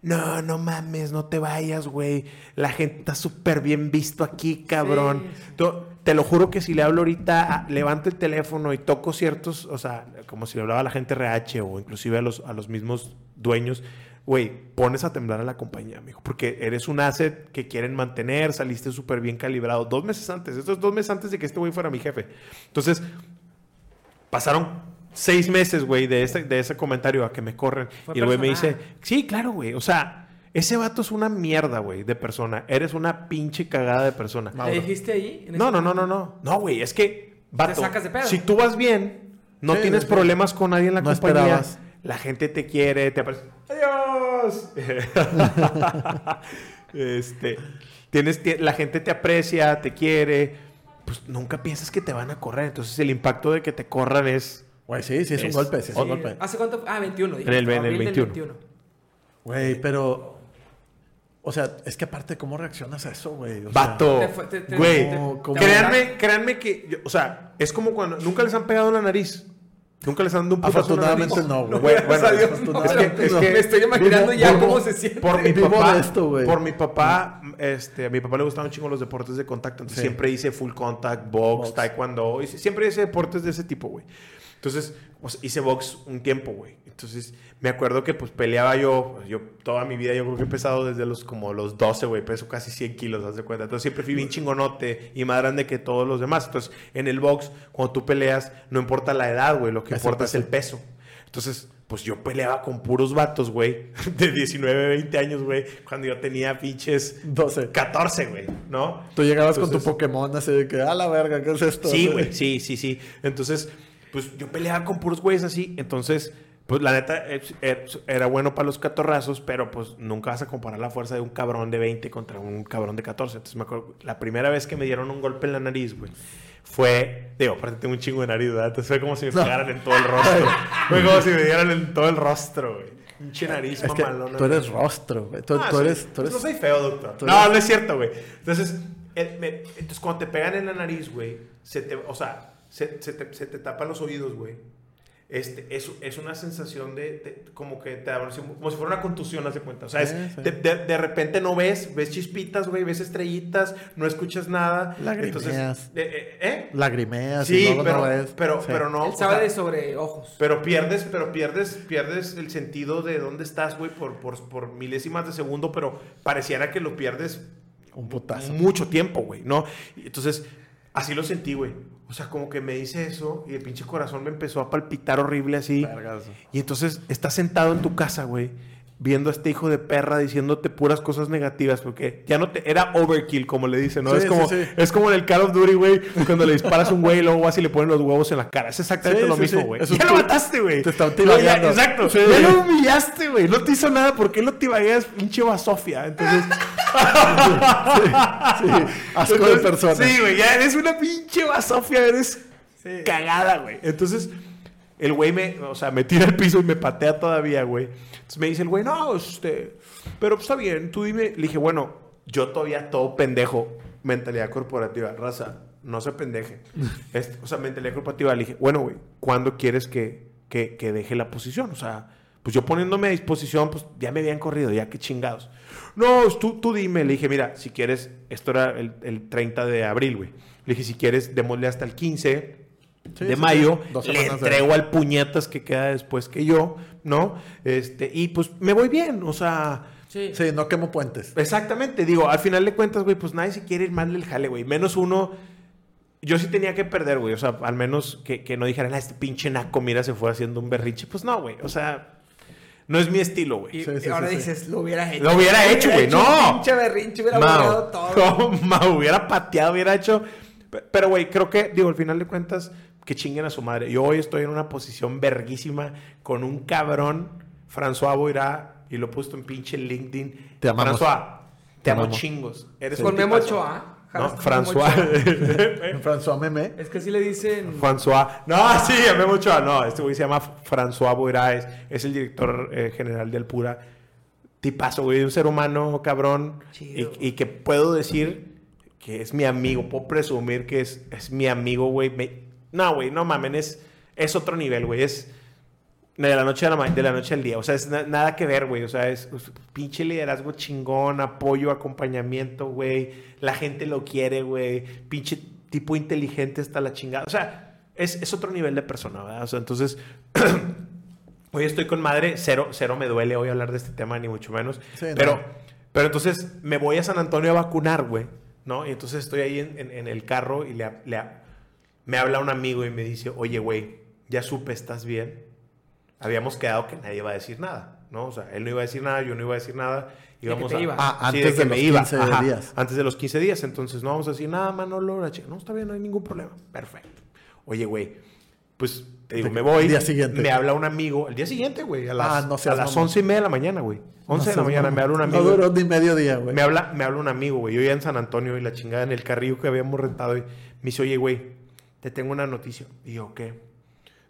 No, no mames, no te vayas, güey. La gente está súper bien visto aquí, cabrón. Sí. Te lo juro que si le hablo ahorita, ah, levanto el teléfono y toco ciertos, o sea, como si le hablaba a la gente RH o inclusive a los, a los mismos dueños, güey, pones a temblar a la compañía, amigo, porque eres un asset que quieren mantener, saliste súper bien calibrado dos meses antes, estos dos meses antes de que este güey fuera mi jefe. Entonces, pasaron seis meses, güey, de ese, de ese comentario a que me corren. Fue y el güey me dice, sí, claro, güey, o sea, ese vato es una mierda, güey, de persona. Eres una pinche cagada de persona. ¿Le dijiste ahí? No, no, no, no, no. No, güey, es que, vato, sacas de pedo. si tú vas bien, no Sí, tienes sí. problemas con nadie en la No compañía, esperabas. la gente te quiere, te aparece, ¡adiós! *laughs* este, tienes, ti- la gente te aprecia, te quiere, pues nunca piensas que te van a correr. Entonces el impacto de que te corran es... Güey, sí, sí es, un golpe, sí es Sí, un golpe. ¿Hace cuánto? Ah, 21. En el- en el abril del 21. Güey, pero... O sea, es que aparte, ¿cómo reaccionas a eso, güey? O Vato, güey, créanme, créanme que, yo- o sea, es como cuando nunca les han pegado en la nariz. Nunca les han dado un putazo en la nariz. Afortunadamente no, güey. *laughs* Bueno, es que- pero es que- me estoy imaginando vivo- ya vivo- cómo se siente. Por mi papá, de esto, güey. por mi papá, este, a mi papá le gustaban un chingo los deportes de contacto, entonces Sí. siempre hice full contact, box, Box. taekwondo, y siempre hice deportes de ese tipo, güey. Entonces, hice box un tiempo, güey. Entonces, me acuerdo que pues peleaba yo, yo toda mi vida yo creo que he pesado desde los como los 12, güey, peso casi 100 kilos, haz de cuenta. Entonces, siempre fui bien chingonote y más grande que todos los demás. Entonces, en el box, cuando tú peleas, no importa la edad, güey, lo que Es el importa es el peso. Entonces, pues yo peleaba con puros vatos, güey, *laughs* de 19, 20 años, güey, cuando yo tenía pinches 12. 14, güey, ¿no? Tú llegabas con tu Pokémon así de que, a la verga, ¿qué es esto? Sí, güey, sí, sí, sí. Entonces, pues yo peleaba con puros güeyes así. Entonces, pues la neta es- es- era bueno para los catorrazos, pero pues nunca vas a comparar la fuerza de un cabrón de 20 contra un cabrón de 14. Entonces, me acuerdo, la primera vez que me dieron un golpe en la nariz, güey, fue, digo, aparte tengo un chingo de nariz, ¿verdad? Entonces fue como si me pegaran en todo el rostro. *laughs* fue como si me dieran en todo el rostro, güey. Pinche nariz Es que tú eres rostro, güey. Tú, Ah, tú sí. eres, tú Pues eres... No soy feo, doctor. tú No, eres- no es cierto, güey. Entonces, eh, me- entonces, cuando te pegan en la nariz, güey, se te, o sea, se, se te, se te tapan los oídos, güey. Este, es, es una sensación de, de- como que te da, como si fuera una contusión, haz de cuenta. O sea, es- Sí. De, de- de repente no ves, ves chispitas, güey, ves estrellitas, no escuchas nada. Lagrimeas. Entonces, eh, eh, ¿eh? Lagrimeas Sí, y pero, no ves. pero, Sí. pero no. Él o sabe sea, de sobre ojos. pero pierdes, pero pierdes, pierdes el sentido de dónde estás, güey, por, por, por milésimas de segundo, pero pareciera que lo pierdes Un putazo. mucho tiempo, güey, ¿no? Entonces, así lo sentí, güey. O sea, como que me dice eso y el pinche corazón me empezó a palpitar horrible así. Vergazo. Y entonces estás sentado en tu casa, güey, viendo a este hijo de perra diciéndote puras cosas negativas, porque ya no te... Era overkill, como le dicen, ¿no? Sí, es, como, sí, sí. es como en el Call of Duty, güey, cuando le disparas a un güey y luego vas y le ponen los huevos en la cara. Es exactamente lo mismo, güey. Ya lo mataste, güey. te está Lo- ya- tibagueando. Exacto. Ya lo humillaste, güey. No te hizo nada. ¿Por qué lo tibagueas, pinche basofia? Entonces... *laughs* Sí, asco de Entonces, persona. Sí, güey, ya eres una pinche basofia, eres cagada, güey. Entonces, el güey me, o sea, me tira al piso y me patea todavía, güey. Entonces me dice el güey, no, este, pero pues está bien, tú dime. Le dije, bueno, yo todavía todo pendejo, mentalidad corporativa, raza, no se pendeje. *laughs* Este, o sea, mentalidad corporativa, le dije, bueno, güey, ¿cuándo quieres que, que, que deje la posición? O sea, pues yo poniéndome a disposición, pues ya me habían corrido, ya que chingados. No, tú, tú dime. Le dije, mira, si quieres, esto era el, el 30 de abril, güey. Le dije, si quieres, démosle hasta el 15 Sí, de sí, mayo. sí. Le de- entrego al puñetas que queda después que yo, ¿no? Este, y pues me voy bien, o sea... Sí. Sí, no quemo puentes. Exactamente, digo, al final de cuentas, güey, pues nadie se quiere ir mal del jale, güey. Menos uno. Yo sí tenía que perder, güey. O sea, al menos que, que no dijeran, ah, este pinche naco, mira, se fue haciendo un berrinche. Pues no, güey. O sea, no es mi estilo, güey. Y Sí, sí, ahora sí, sí. dices, lo hubiera hecho. Lo hubiera hecho, güey, no. Pinche berrinche, hubiera borrado Mao, todo. *laughs* no, Mao, hubiera pateado, hubiera hecho. Pe- Pero, güey, creo que, digo, al final de cuentas, que chinguen a su madre. Yo hoy estoy en una posición verguísima con un cabrón, François Boirá, y lo he puesto en pinche LinkedIn. Te amamos. François, te, Te amo amamos. chingos. Eres Con Memo. Ochoa. No, François. *laughs* François Meme. Es que así le dicen. François. No, sí, Memo Ochoa. No, este güey se llama François Boirá, es, es el director eh, general del Pura. Tipazo, güey, un ser humano, cabrón. Y, y que puedo decir que es mi amigo, puedo presumir que es, es mi amigo, güey. Me- No, güey, no mamen, es, es otro nivel, güey. Es de la noche a la de la noche al día. O sea, es na- nada que ver, güey. O sea, es, es pinche liderazgo chingón, apoyo, acompañamiento, güey. La gente lo quiere, güey. Pinche tipo inteligente hasta la chingada. O sea, es, es otro nivel de persona, ¿verdad? O sea, entonces. *clears throat* Hoy estoy con madre, cero, cero me duele hoy hablar de este tema, ni mucho menos. Sí, no. pero, pero entonces me voy a San Antonio a vacunar, güey, ¿no? Y entonces estoy ahí en, en- en el carro y le, le- me habla un amigo y me dice, oye, güey, ya supe, ¿estás bien? Habíamos quedado que nadie iba a decir nada, ¿no? O sea, él no iba a decir nada, yo no iba a decir nada. que Íbamos te a... ibas. Ah, Sí, antes que de me los iba. 15 Ajá, días. Antes de los 15 días. Entonces no vamos a decir nada, Manolo. la chica. No, está bien, no hay ningún problema. Perfecto. Oye, güey, pues te digo, De- me voy. día siguiente. Me habla un amigo. El día siguiente, güey. A las, Ah, no a las. 11 y media de la mañana, güey. 11 No de la mañana me habla un amigo. No duró ni medio día, güey. Me habla, me habla un amigo, güey. Yo ya en San Antonio y la chingada en el carrillo que habíamos rentado. Y me dice, oye, güey, te tengo una noticia. Y yo, ¿qué?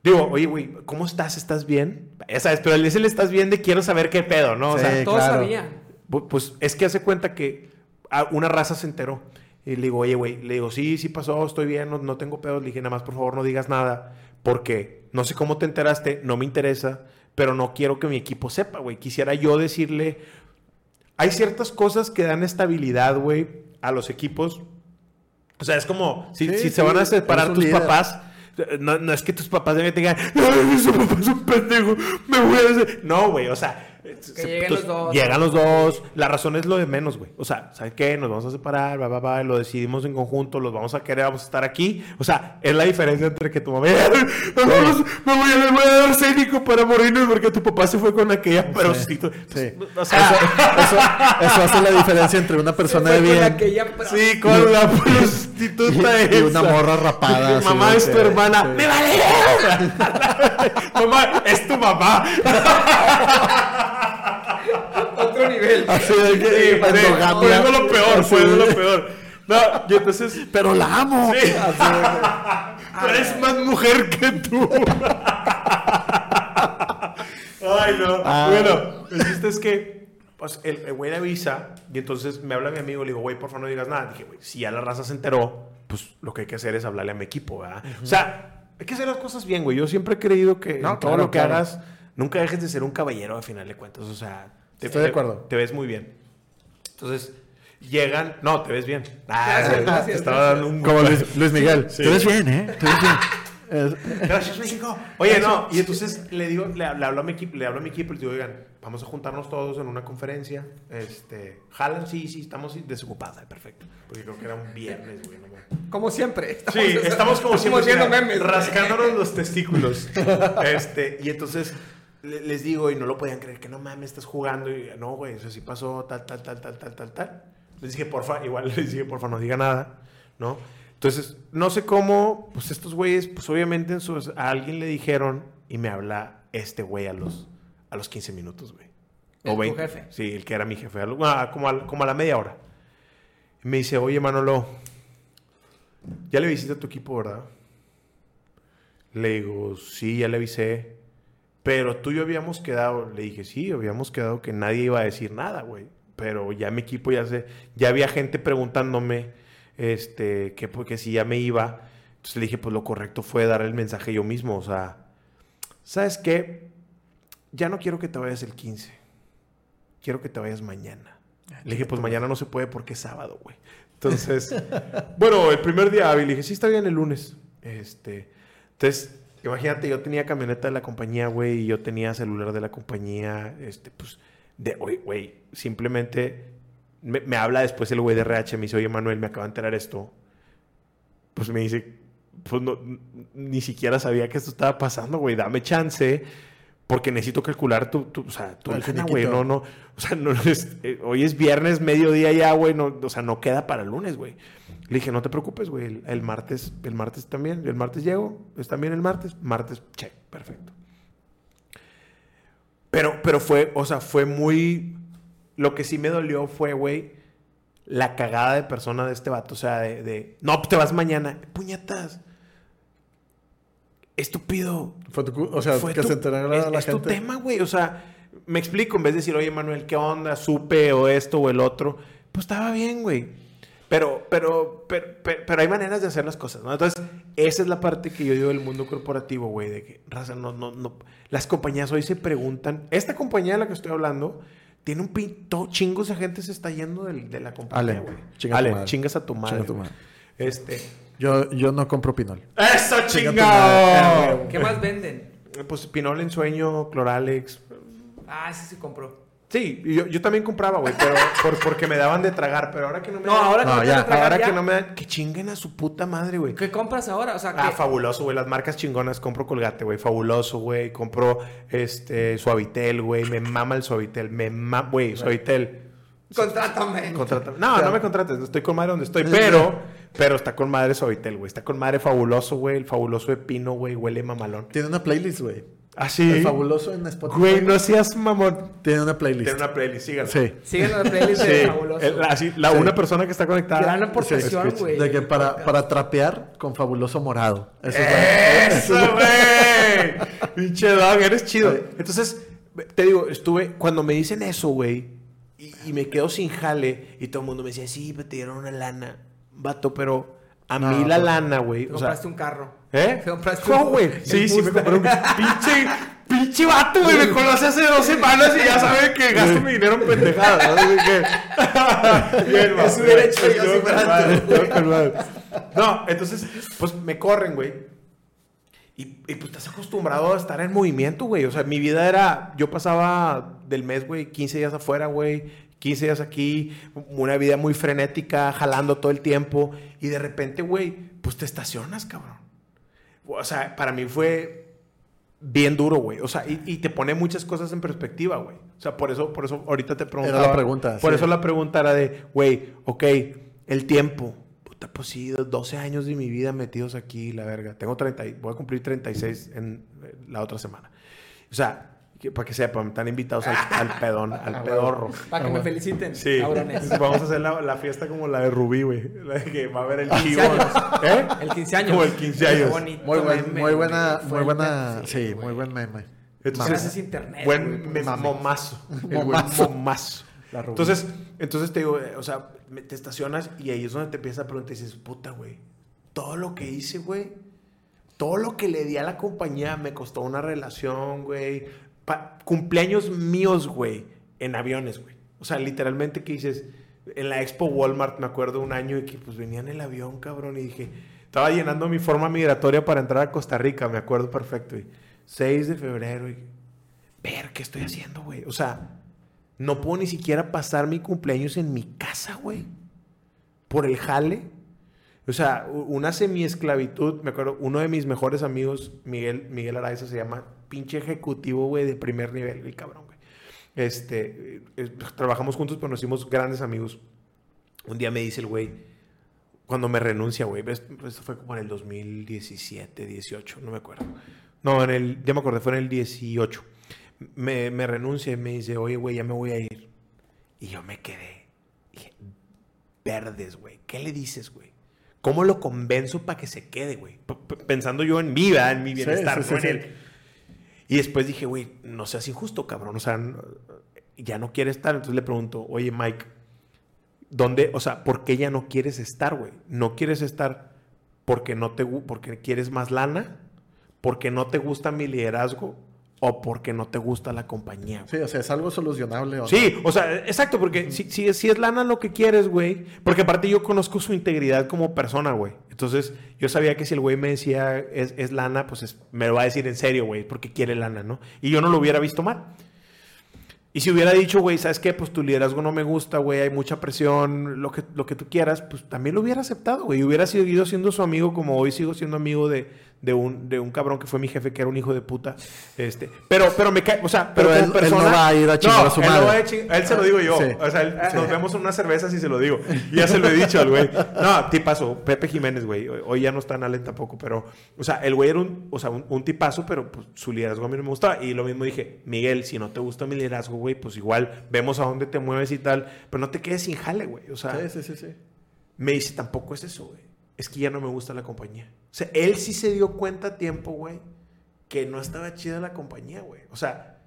Digo, oye, güey, ¿cómo estás? ¿Estás bien? Ya sabes, pero el el estás bien de quiero saber qué pedo, ¿no? O Sí. sea, Todos claro. sabían. Pu- Pues es que hace cuenta que a- una raza se enteró. Y le digo, oye, güey, le digo, sí, sí pasó, estoy bien, no, no tengo pedos. Le dije, nada más, por favor, no digas nada. Porque no sé cómo te enteraste, no me interesa, pero no quiero que mi equipo sepa, güey. Quisiera yo decirle. Hay ciertas cosas que dan estabilidad, güey, a los equipos. O sea, es como si, Sí, si sí, se van a separar tus líder. papás. No, no es que tus papás de te digan, "Ay, su papá es un pendejo, me voy a hacer. No, güey, o sea. Se- lleguen los dos. Llegan los dos. La razón es lo de menos, güey. O sea, ¿sabes qué? Nos vamos a separar, va, va, va, lo decidimos en conjunto, los vamos a querer, vamos a estar aquí. O sea, es la diferencia entre que tu mamá, "Ay, vamos, me voy a, le voy a dar cénico para morirnos porque tu papá se fue con aquella prostituta. Sí. O sea, Eso, eso hace la diferencia entre una persona de Fue con bien aquella Sí, con la prostituta y, y una morra rapada. Mamá es tu que- hermana. sí. ¡Me vale! *laughs* Mamá, es tu mamá. *laughs* Nivel. Así de que Sí, sí, Fue lo peor, fue de- lo peor. No, y entonces. Pero la amo. Sí. De- Tú eres más mujer que tú. Ay, no. Ah. Bueno, el chiste es que pues, el güey le avisa y entonces me habla mi amigo y le digo, güey, por favor no digas nada. Dije, güey, si ya la raza se enteró, pues lo que hay que hacer es hablarle a mi equipo, ¿verdad? O sea, hay que hacer las cosas bien, güey. Yo siempre he creído que No, en todo claro, lo que claro. hagas, nunca dejes de ser un caballero al final de cuentas. O sea, Estoy de acuerdo. Te ves muy bien. Entonces, llegan. No, te ves bien. Ah, Gracias, te gracias, estaba gracias. dando un. Como Luis, *laughs* Luis Miguel. Sí. Te ves bien, ¿eh? Te ves bien. Gracias, México. Oye, no, y entonces le digo, le, le hablo a mi equipo, le hablo a mi equipo y les digo, oigan, vamos a juntarnos todos en una conferencia. Este, jalan, sí, sí, estamos desocupados, perfecto. Porque creo que era un viernes, güey. no. Como siempre. Sí, estamos como siempre haciendo mira, memes. rascándonos los testículos. Este, y entonces le- les digo, y no lo podían creer, que no mames, estás jugando. Y no, güey, eso sí pasó, tal, tal, tal, tal, tal, tal, tal. Les dije, porfa, igual *laughs* les dije, porfa, no diga nada, ¿no? Entonces, no sé cómo, pues estos güeyes, pues obviamente en sus- a alguien le dijeron y me habla este güey a los, a los 15 minutos, güey. ¿El tu jefe? Sí, el que era mi jefe, ah, como, a, como a la media hora. Y me dice, oye, Manolo, ya le visité a tu equipo, ¿verdad? Le digo, sí, ya le avisé. Pero tú y yo habíamos quedado, le dije, sí, habíamos quedado que nadie iba a decir nada, güey. Pero ya mi equipo ya se, ya había gente preguntándome, este, que porque si ya me iba. Entonces le dije, pues lo correcto fue dar el mensaje yo mismo, o sea, ¿sabes qué? Ya no quiero que te vayas el 15. Quiero que te vayas mañana. Le dije, pues mañana no se puede porque es sábado, güey. Entonces, *laughs* bueno, el primer día hábil, le dije, sí, está bien el lunes. Este, entonces, imagínate, yo tenía camioneta de la compañía, güey, y yo tenía celular de la compañía, este, pues, de, oye, güey, simplemente me, habla después el güey de RH, me dice, oye, Manuel, me acaba de enterar esto. Pues me dice, pues no, ni siquiera sabía que esto estaba pasando, güey, dame chance. Porque necesito calcular tu, tu- o sea, tu lana, güey. No, no. O sea, no *laughs* es- eh, hoy es viernes, mediodía ya, güey. No, o sea, no queda para el lunes, güey. Le dije, no te preocupes, güey. El, el martes, el martes también. El martes llego. ¿Es también el martes? Martes, check. Perfecto. Pero, pero fue, o sea, fue muy... Lo que sí me dolió fue, güey, la cagada de persona de este vato. O sea, de, de, no, te vas mañana. Puñetas. Estúpido. Fue tu cu- o sea, Fue que tu- se enterara es, la es gente. tu tema, güey. O sea, me explico. En vez de decir, oye, Manuel, ¿qué onda? Supe o esto o el otro. Pues estaba bien, güey. Pero, pero, pero, pero, pero hay maneras de hacer las cosas, ¿no? Entonces, esa es la parte que yo digo del mundo corporativo, güey. De que, raza, no, no, no. Las compañías hoy se preguntan. Esta compañía de la que estoy hablando tiene un pinto. Chingos de gente se está yendo del- de, la compañía, güey. chinga Ale, chingas a tu madre. Chinga a tu madre. Este. Yo, yo no compro pinol. ¡Eso, chingado! ¿Qué más venden? Pues Pinol en sueño, Cloralex. Ah, ese sí compró. Sí, yo, yo también compraba, güey, pero por- porque me daban de tragar, pero ahora que no me No, dan- ahora que No, no te ya, van a tragar, ahora ya. que no me dan, que chinguen a su puta madre, güey. ¿Qué compras ahora? O sea, Ah, que fabuloso, güey, las marcas chingonas, compro Colgate, güey, fabuloso, güey, compro este Suavitel, güey, me mama el Suavitel, me mama, güey, Suavitel. Contrátame. Contrata- No, no me contrates, estoy con madre donde estoy, pero, pero está con madre Suavitel, güey, está con madre fabuloso, güey, el fabuloso de pino, güey, huele mamalón. Tiene una playlist, güey. Así. El fabuloso en Spotify. Güey, no seas mamón. Tiene una playlist. Tiene una playlist, síganlo. Sí. Siguen la playlist Sí, de fabuloso. el- así, la Sí. una persona que está conectada. Gran aportación, Sí, güey. De que para, para trapear con fabuloso morado. Eso es la- ¡Eso, güey! *laughs* Pinche dog, eres chido. Entonces, te digo, estuve, cuando me dicen eso, güey, y, y me quedo sin jale, y todo el mundo me decía, sí, me te dieron una lana, vato, pero a No, mí la lana, güey. Te O sea, compraste un carro. ¿Eh? Te compraste No, un- güey. *laughs* Sí, sí, me compré un pinche, pinche vato, güey. Me *laughs* conoce hace dos semanas y ya sabe que gasto mi dinero en pendejadas. Así que- *laughs* Bien, va. Eso hubiera hecho yo si fuera. No, entonces, pues me corren, güey. Y, y, pues estás acostumbrado a estar en movimiento, güey. O sea, mi vida era. Yo pasaba del mes, güey, 15 días afuera, güey. 15 días aquí. Una vida muy frenética, jalando todo el tiempo. Y de repente, güey, pues te estacionas, cabrón. O sea, para mí fue bien duro, güey. O sea, y, y te pone muchas cosas en perspectiva, güey. O sea, por eso, por eso ahorita te preguntaba. la pregunta, Por sí. eso la pregunta era de, güey, ok, el tiempo. Puta, pues sí, 12 años de mi vida metidos aquí, la verga. Tengo 30, y- voy a cumplir 36 en eh, la otra semana. O sea, que- para que sepan, están invitados al, al pedón, *laughs* al pedorro. Para que me feliciten, Sí, cabrones. *laughs* vamos a hacer la, la fiesta como la de Rubí, güey. La de que va a haber el 15 chivo. años. ¿Eh? El 15 años. Como el 15 años. Bonito Muy, buen- meme, muy buena, muy buena, sí, muy buen meme. Gracias a internet, Buen güey, me- mame. momazo. *laughs* El buen Momazo. momazo. La rubí. Entonces, entonces te digo, eh, o sea, te estacionas y ahí es donde te empiezas a preguntar y dices, puta, güey, todo lo que hice, güey, todo lo que le di a la compañía me costó una relación, güey. Cumpleaños míos, güey, en aviones, güey. O sea, literalmente que dices, en la Expo Walmart, me acuerdo un año y que pues venía en el avión, cabrón, y dije, estaba llenando mi forma migratoria para entrar a Costa Rica, me acuerdo perfecto, y 6 de febrero, y ver qué estoy haciendo, güey. O sea, no puedo ni siquiera pasar mi cumpleaños en mi casa, güey. Por el jale. O sea, una semi-esclavitud. Me acuerdo, uno de mis mejores amigos, Miguel, Miguel Araiza, se llama pinche ejecutivo, güey, de primer nivel, el cabrón, güey. Este, eh, eh, trabajamos juntos, pero nos hicimos grandes amigos. Un día me dice el güey, cuando me renuncia, güey, esto fue como en el 2017, 18, no me acuerdo. No, en el, ya me acordé, fue en el 18. Me, me renuncia y me dice, oye, güey, ya me voy a ir. Y yo me quedé. Dije, verdes, güey. ¿Qué le dices, güey? ¿Cómo lo convenzo para que se quede, güey? P- p- Pensando yo en mi vida, en mi Sí, bienestar, sí, no sí, en sí. él. Y después dije, güey, no seas injusto, cabrón. O sea, ya no quiere estar. Entonces le pregunto, oye, Mike, ¿dónde, o sea, por qué ya no quieres estar, güey? ¿No quieres estar porque no te porque quieres más lana? ¿Porque no te gusta mi liderazgo? ¿O porque no te gusta la compañía? güey? Sí, o sea, es algo solucionable. ¿o no? Sí, o sea, exacto, porque si, si, si es lana lo que quieres, güey. Porque aparte yo conozco su integridad como persona, güey. Entonces, yo sabía que si el güey me decía es, es lana, pues es- me lo va a decir en serio, güey, porque quiere lana, ¿no? Y yo no lo hubiera visto mal. Y si hubiera dicho, güey, ¿sabes qué? Pues tu liderazgo no me gusta, güey, hay mucha presión, lo que, lo que tú quieras, pues también lo hubiera aceptado, güey. Y hubiera seguido siendo su amigo como hoy sigo siendo amigo de, de, un, de un cabrón que fue mi jefe, que era un hijo de puta. Este, pero, pero me cae, o sea, pero, Pero como él- él no persona... va a ir a chingar a su él no madre. va a él se lo digo yo. Sí. O sea, él- nos vemos en unas cervezas y se lo digo. Ya se lo he dicho al güey. No, tipazo. Pepe Jiménez, güey. Hoy- Hoy ya no está en Allen tampoco, pero... O sea, el güey era un, o sea, un, un tipazo, pero pues, su liderazgo a mí no me gustaba. Y lo mismo dije, Miguel, si no te gusta mi liderazgo, güey, pues igual vemos a dónde te mueves y tal. Pero no te quedes sin jale, güey. O sea, Sí, sí, sí, sí. me dice, tampoco es eso, güey. Es que ya no me gusta la compañía. O sea, él sí se dio cuenta a tiempo, güey, que no estaba chida la compañía, güey. O sea,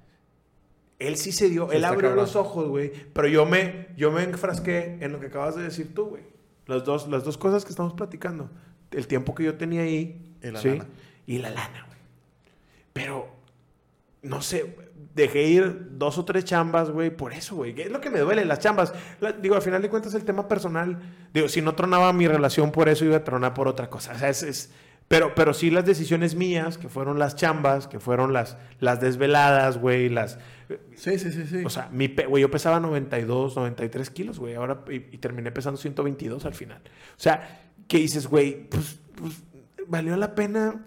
él sí se dio, él abrió cabrón. los ojos, güey. Pero yo me, yo me enfrasqué en lo que acabas de decir tú, güey. Las dos, las dos cosas que estamos platicando. El tiempo que yo tenía ahí. Y la ¿sí? lana. Y la lana, güey. Pero, no sé, dejé ir dos o tres chambas, güey, por eso, güey. Es lo que me duele, las chambas. La- digo, al final de cuentas, el tema personal. Digo, si no tronaba mi relación por eso, iba a tronar por otra cosa. O sea, es. es- pero, pero sí las decisiones mías, que fueron las chambas, que fueron las, las desveladas, güey, las... Sí, sí, sí, sí. O sea, mi pe- güey, yo pesaba 92, 93 kilos, güey. Ahora y, y terminé pesando 122 al final. O sea, ¿qué dices, güey? Pues, pues, valió la pena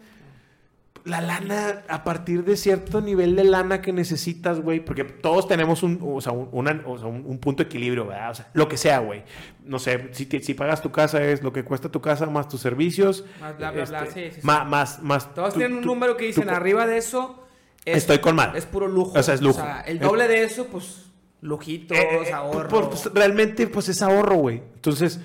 la lana a partir de cierto nivel de lana que necesitas, güey. Porque todos tenemos un, o sea, un, una- o sea, un- un punto de equilibrio, ¿verdad? O sea, lo que sea, güey. No sé, si, te- si pagas tu casa es lo que cuesta tu casa más tus servicios. Más bla, bla, bla, sí, sí, sí. ma- Más, más, Todos tu- tienen un tu- número que dicen tu- arriba de eso. es- Estoy con mal. Es puro lujo. O sea, es lujo. O sea, el doble de eso, pues, lujitos, Eh, eh, ahorro. por- pues, realmente, pues es ahorro, güey. Entonces,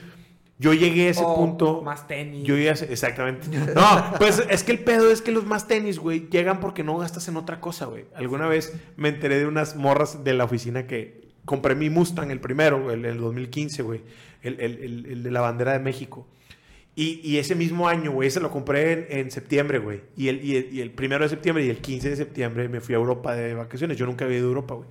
yo llegué a ese o punto. Más tenis. Yo llegué a ese- exactamente. *laughs* No, pues es que el pedo es que los más tenis, güey, llegan porque no gastas en otra cosa, güey. Alguna vez me enteré de unas morras de la oficina que compré mi Mustang, el primero, el, el 2015, güey. El, el- el- el de la bandera de México. Y, y ese mismo año, güey, se lo compré en, en septiembre, güey. Y y el primero de septiembre y el 15 de septiembre me fui a Europa de vacaciones. Yo nunca había ido a Europa, güey.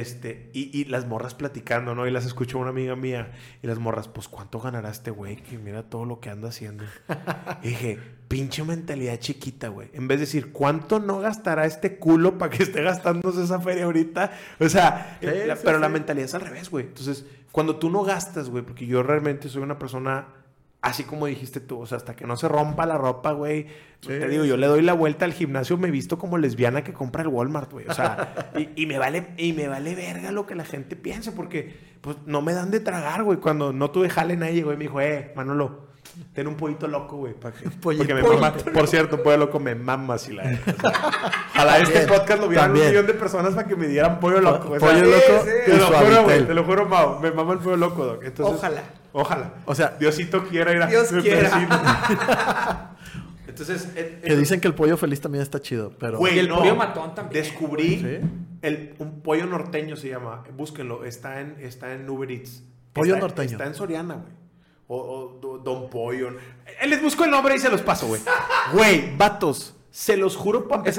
Este, y, y las morras platicando, ¿no? Y las escuchó una amiga mía. Y las morras, pues, ¿cuánto ganará este güey? Que mira todo lo que anda haciendo. Y dije, pinche mentalidad chiquita, güey. En vez de decir, ¿cuánto no gastará este culo para que esté gastándose esa feria ahorita? O sea, Sí, la- sí, pero la mentalidad es al revés, güey. Entonces, cuando tú no gastas, güey, porque yo realmente soy una persona así como dijiste tú, o sea, hasta que no se rompa la ropa, güey. Sí. Te digo, yo le doy la vuelta al gimnasio, me visto como lesbiana que compra el Walmart, güey. O sea, *laughs* y, y me vale, y me vale verga lo que la gente piense, porque pues no me dan de tragar, güey. Cuando no tuve jale, nadie llegó y me dijo, eh, Manolo, ten un pollito loco, güey. para que- Pollito Porque me mama, por cierto, pollo loco me mama si la. o sea, ojalá este podcast lo vieran un millón de personas para que me dieran pollo loco. güey. O sea, Pollo loco sí, Te lo juro, güey. Te lo juro, Mau. Me mama el pollo loco, doc. Entonces, Ojalá. Ojalá. O sea, Diosito quiera ir a Dios quiera. *laughs* Entonces, eh, Que dicen que el pollo feliz también está chido, pero... Güey, Y el no. pollo matón también. Descubrí ¿Sí? el, un pollo norteño se llama. Búsquenlo. Está en, está en Uber Eats. Pollo Está- norteño. Está en Soriana, güey. O, o do- Don Pollo. Eh, Les busco el nombre y se los paso, güey. Güey, vatos. Se los juro, pa- Es.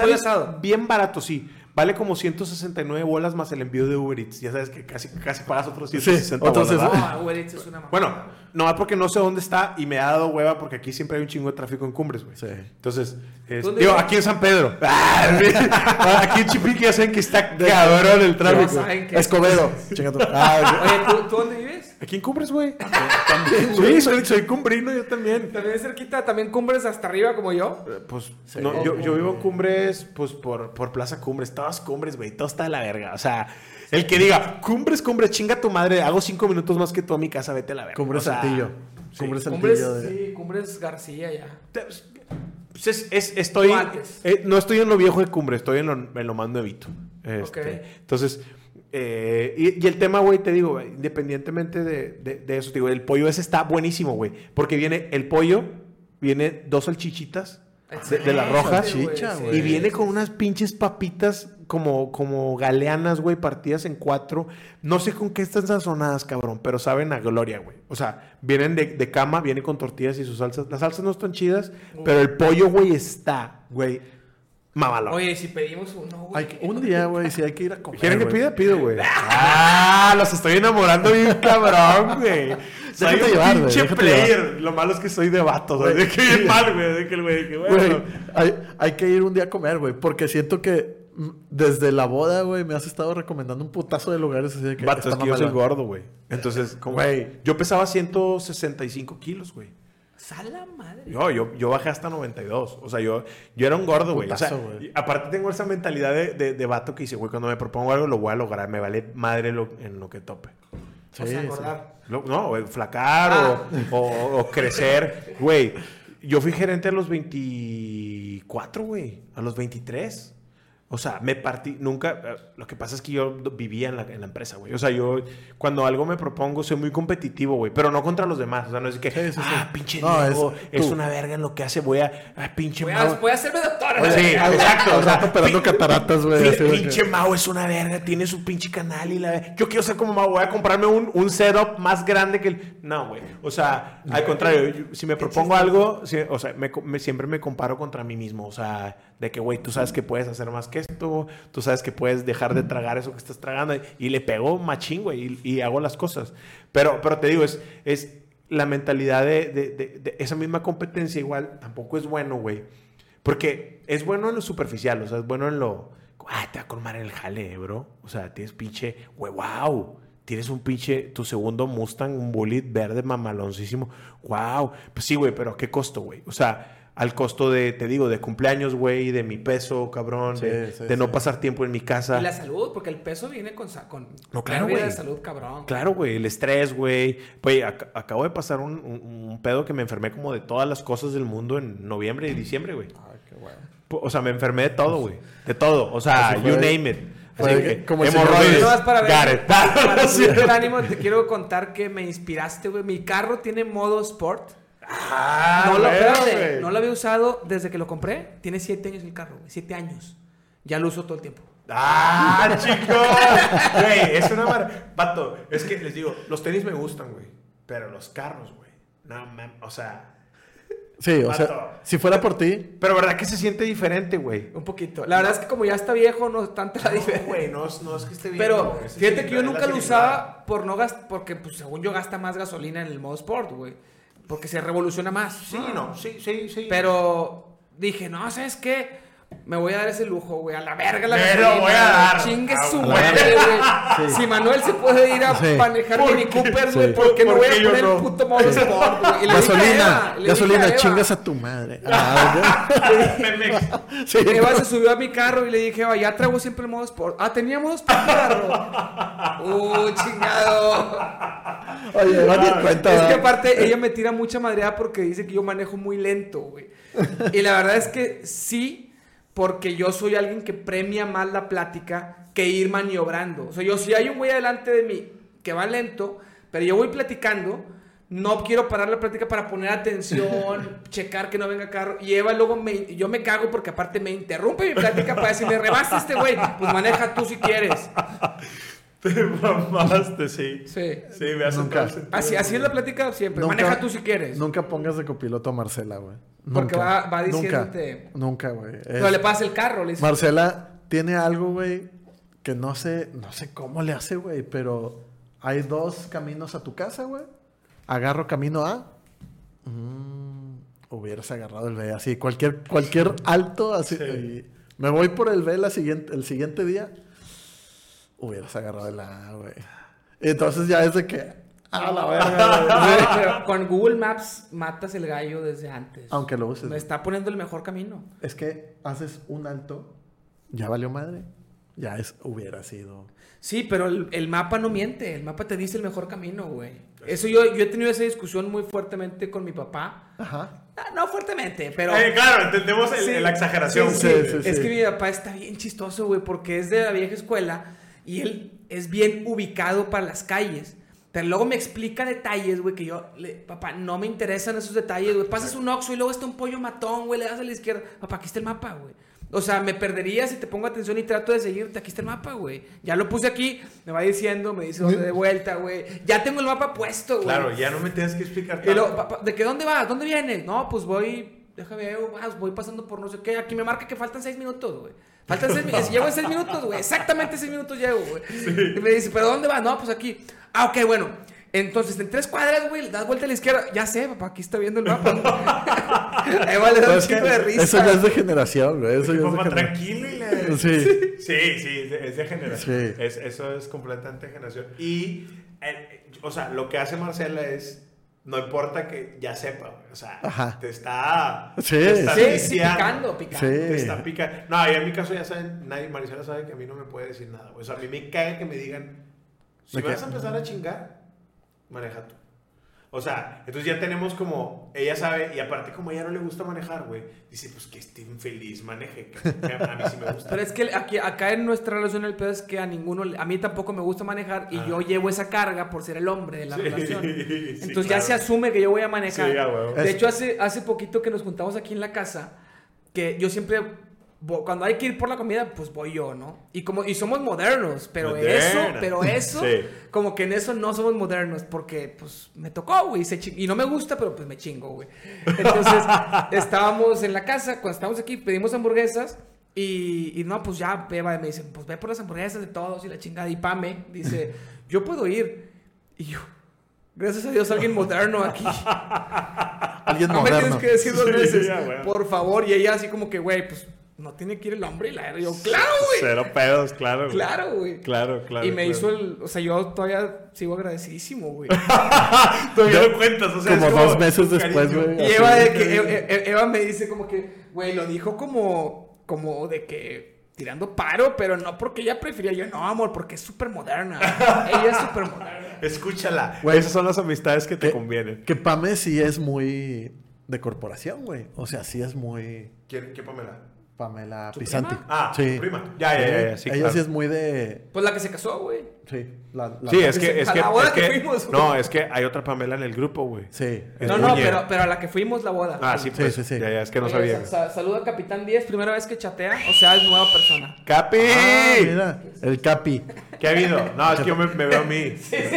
Bien barato, sí. Vale como 169 bolas más el envío de Uber Eats. Ya sabes que casi, casi pagas otros 160 otros bolas. ¿verdad? No, Uber Eats es una mamada. Bueno, no, porque no sé dónde está y me ha dado hueva porque aquí siempre hay un chingo de tráfico en Cumbres, güey. Sí. Entonces, es- ¿Dónde digo, aquí en San Pedro. *laughs* Ah, aquí en Chipiqui ya saben que está cabrón el tráfico. Escobedo. *laughs* Ah, Oye, ¿tú, tú dónde Aquí en Cumbres, güey. *laughs* Sí, soy, soy cumbrino yo también. También cerquita, también cumbres hasta arriba como yo. Eh, Pues, Sí. no, yo, yo vivo en Cumbres, pues, por, por Plaza Cumbres. Todas Cumbres, güey. Todo está de la verga. O sea, el que diga, Cumbres, Cumbres, chinga tu madre. Hago cinco minutos más que tú a mi casa, vete a la verga. Cumbre O sea, Saltillo. sí. Cumbre Cumbres, Saltillo. de- sí, cumbres García ya. Pues, es- es- estoy, eh, no estoy en lo viejo de Cumbre, estoy en lo, en lo más nuevito. Este, Ok. Entonces, eh, y, y el tema, güey, te digo, independientemente de, de- de eso, te digo, el pollo ese está buenísimo, güey. Porque viene el pollo, viene dos salchichitas de, de las rojas. Salchicha, Sí, güey. Y viene con unas pinches papitas como, como galeanas, güey, partidas en cuatro. No sé con qué están sazonadas, cabrón, pero saben a gloria, güey. O sea, vienen de, de cama, viene con tortillas y sus salsas. Las salsas no están chidas, pero el pollo, güey, está, güey, mamalón. Oye, si pedimos uno, güey. Hay que- un día, güey, sí hay que ir a comer. ¿Quieren que pida? Pido, güey. Ah, los estoy enamorando bien cabrón, güey. *laughs* Soy un llevar, güey, pinche déjate player. Lo malo es que soy de vatos. Güey. De que bien mal, güey. De que el güey, de que bueno. Hay, hay que ir un día a comer, güey, porque siento que mm, desde la boda, güey, me has estado recomendando un putazo de lugares así de que Vato, es que yo soy gordo, güey. Entonces, como, Güey. yo pesaba 165 kilos, güey. Sala madre. Yo, yo, yo bajé hasta 92. O sea, yo, yo era un gordo, güey. O sea, aparte tengo esa mentalidad de, de, de vato que dice, güey, cuando me propongo algo lo voy a lograr. Me vale madre lo, en lo que tope. Sí, o sea, sí. engordar. Lo- no, flacar Ah. o, o- o crecer. Güey, yo fui gerente a los 24, güey. A los 23. O sea, me partí, nunca, eh, lo que pasa es que yo vivía en la, en la empresa, güey. O sea, yo cuando algo me propongo soy muy competitivo, güey, pero no contra los demás. O sea, no es que, Sí, sí, sí. ah, pinche No, Diego, es una verga en lo que hace, voy a, ah, pinche Voy a, Mau. voy a hacerme doctor. Oye, sí, exacto, o sea, operando cataratas, güey. Pinche Mau es una verga, tiene su pinche canal y la... Yo quiero ser como Mau, voy a comprarme un, un setup más grande que el... No, güey. O sea, al contrario, yo- si me propongo algo, o sea, me- siempre me comparo contra mí mismo. O sea, de que, güey, tú sabes que puedes hacer más que esto, tú sabes que puedes dejar de tragar eso que estás tragando. Y le pego machín, güey, y, hago las cosas. Pero, pero te digo, es... es la mentalidad de, esa misma competencia igual tampoco es bueno, güey. Porque es bueno en lo superficial, o sea, es bueno en lo. Ah, te va a colmar el jale, bro. O sea, tienes pinche. Güey, wow. Tienes un pinche. Tu segundo Mustang, un Bullet verde mamaloncísimo. Wow. Pues sí, güey, pero ¿a qué costo, güey? O sea, al costo de, te digo, de cumpleaños, güey, de mi peso, cabrón. Sí, de sí, de no pasar tiempo en mi casa. Y la salud, porque el peso viene con, con No, claro, güey. de salud, cabrón. Claro, güey, el estrés, güey. Güey, ac- acabo de pasar un, un- un pedo que me enfermé como de todas las cosas del mundo en noviembre y diciembre, güey. Ay, qué bueno. O sea, me enfermé de todo, güey. De todo. O sea, you name it. Así que, como hemorroides. para ver. Para *laughs* el ánimo, te quiero contar que me inspiraste, güey. Mi carro tiene modo sport. Ah, no, lo, güey, espérate, güey. no lo había usado desde que lo compré. Tiene siete años el carro, güey. Siete años. Ya lo uso todo el tiempo. Ah, *laughs* chicos. Güey, es una mar... Pato, es que les digo, los tenis me gustan, güey. Pero los carros, güey. No, man, o sea... Sí, o sea, si fuera por ti, Pero verdad que se siente diferente, güey. Un poquito. La verdad es que como ya está viejo, no es tanta la No, diferencia. güey, no, es- no es que esté bien. Pero fíjate que yo nunca lo usaba por no gas porque pues según yo gasta más gasolina en el modo sport, güey. Porque se revoluciona más. Sí, no, sí, sí, sí. Pero dije, no, ¿sabes qué? Me voy a dar ese lujo, güey. A la verga la Me lo gasolina, voy a dar. Chingue A su madre, güey. Sí. Si Manuel se puede ir a Sí. manejar ¿Por Mini? Cooper, Sí. güey, ¿por qué no ¿Por voy a poner no? el puto modo sport, güey? Y le dije a gasolina, gasolina, chingas a tu madre. Ah, *laughs* sí. Eva se subió a mi carro y le dije, Eva, ya traigo siempre el modo sport. Ah, tenía modo sport, carro. Uh, chingado. Oye, no te cuenta. Es que aparte ella me tira mucha madreada porque dice que yo manejo muy lento, güey. Y la verdad es que sí, porque yo soy alguien que premia más la plática que ir maniobrando. O sea, yo si hay un güey adelante de mí que va lento, pero yo voy platicando, no quiero parar la plática para poner atención, *laughs* checar que no venga carro. Y Eva luego me, yo me cago porque aparte me interrumpe mi plática para decirme, rebasa este güey, pues maneja tú si quieres. Te mamaste, sí. Sí. Sí, me hace Nunca. todo el sentido. Así, así es la plática siempre. Nunca- maneja tú si quieres. Nunca pongas de copiloto a Marcela, güey. Porque Nunca. va- va diciéndote- Nunca, nunca, güey. Es- Pero le pasa el carro, le dice. Marcela tiene algo, güey, que no sé, no sé cómo le hace, güey, pero hay dos caminos a tu casa, güey. Agarro camino A. Mm, hubieras agarrado el B, así, cualquier, cualquier alto, así. Sí. y me voy por el B la siguiente, el siguiente día. Hubieras agarrado el A, güey. Entonces ya es de que. A la verga, *laughs* güey. Güey, pero con Google Maps matas el gallo desde antes. Aunque lo uses. Me está poniendo el mejor camino. Es que haces un alto, ya valió madre. Ya es, hubiera sido. Sí, pero el, el mapa no miente. El mapa te dice el mejor camino, güey. Eso yo, yo he tenido esa discusión muy fuertemente con mi papá. Ajá. Ah, No fuertemente, pero... Eh, claro, entendemos el- Sí, la exageración. sí, Sí, sí. sí, Es que mi papá está bien chistoso, güey, porque es de la vieja escuela y él es bien ubicado para las calles. Pero luego me explica detalles, güey, que yo, le- papá, no me interesan esos detalles, güey. Pasas un oxo y luego está un pollo matón, güey, le das a la izquierda. Papá, aquí está el mapa, güey. O sea, me perdería si te pongo atención y trato de seguirte. Aquí está el mapa, güey. Ya lo puse aquí, me va diciendo, me dice dónde de vuelta, güey. Ya tengo el mapa puesto, güey. Claro, ya no me tienes que explicar tanto. papá, ¿de qué dónde vas? ¿Dónde vienes? No, pues voy, déjame voy pasando por no sé qué. Aquí me marca que faltan seis minutos, güey. Faltan seis *laughs* minutos. Llevo en seis minutos, güey. Exactamente seis minutos llevo, güey. Y me dice, ¿pero dónde vas? No, pues aquí. Ah, ok, bueno. Entonces, en tres cuadras, güey, das vuelta a la izquierda. Ya sé, papá, aquí está viendo el mapa. *laughs* Ahí va, le da un chingo de risa. Eso ya es de generación, güey. Eso ya es de tranquilo y le... Sí. Sí, sí, es de, es de generación. Sí. Es, eso es completamente de generación. Y, eh, o sea, lo que hace Marcela es, no importa que ya sepa, güey, o sea, Ajá. te está... Sí, te está Sí, sí, picando, picando. Sí. Te está picando. No, y en mi caso ya saben, nadie, Maricela sabe que a mí no me puede decir nada, güey. O sea, a mí me caga que me digan, si vas a empezar a chingar, maneja tú. O sea, entonces ya tenemos como, ella sabe, y aparte como a ella no le gusta manejar, güey, dice, pues que esté infeliz, maneje. que A, mí sí me gusta. Pero es que aquí, acá en nuestra relación el pedo es que a ninguno, a mí tampoco me gusta manejar y Ah. yo llevo esa carga por ser el hombre de la Sí, relación. *laughs* sí, Entonces ya se asume que yo voy a manejar. Sí, a huevo. De hecho, hace, hace poquito que nos juntamos aquí en la casa, que yo siempre, cuando hay que ir por la comida, pues voy yo, ¿no? Y como y somos modernos, pero Moderna. eso, pero eso, *laughs* Sí. como que en eso no somos modernos, porque pues me tocó, güey, y no me gusta, pero pues me chingo, güey. Entonces, *laughs* estábamos en la casa, cuando estábamos aquí, pedimos hamburguesas. Y, y no, pues ya, Beba me dice, pues ve por las hamburguesas de todos y la chingada. Y Pame dice, *laughs* yo puedo ir. Y yo, gracias a Dios, alguien moderno aquí. Alguien No me tienes moderno. que decir dos Sí, veces, ya, güey. por favor. Y ella así como que, güey, pues no tiene que ir el hombre y la Y yo, claro, güey. Cero pedos, claro. güey. Claro, güey. Claro, claro. y me claro. hizo el, o sea, yo todavía sigo agradecidísimo, güey. *laughs* Todavía lo cuentas, o sea, Como dos meses después, cariño. güey. Y Eva, de que, Eva me dice como que, güey, lo dijo como, como de que tirando paro, pero no porque ella prefería. Yo, no, amor, porque es súper moderna. *laughs* ella es súper moderna. Escúchala. Güey. Esas son las amistades que te Que- convienen. Que Pame sí es muy de corporación, güey. O sea, sí es muy ¿Quién, ¿Qué Pamela? Pamela ¿Tu Pisanti. prima? Ah, sí. prima. Ya, ya, ya, ya, sí, Ella claro. sí es muy de. Pues la que se casó, güey. Sí, la, la- Sí, es que, es A que, la boda es que que- fuimos, güey. no, es que hay otra Pamela en el grupo, güey. Sí. Es no, no, pero, pero a la que fuimos la boda. Ah, sí, Sí, pues, sí, sí. Ya, ya, es que no Oye, sabía. sa- sa- saluda a Capitán 10, primera vez que chatea, o sea, es nueva persona. ¡Capi! Ah, mira, el Capi. ¿Qué ha habido? No, es que yo me, me veo a mí. *laughs* Me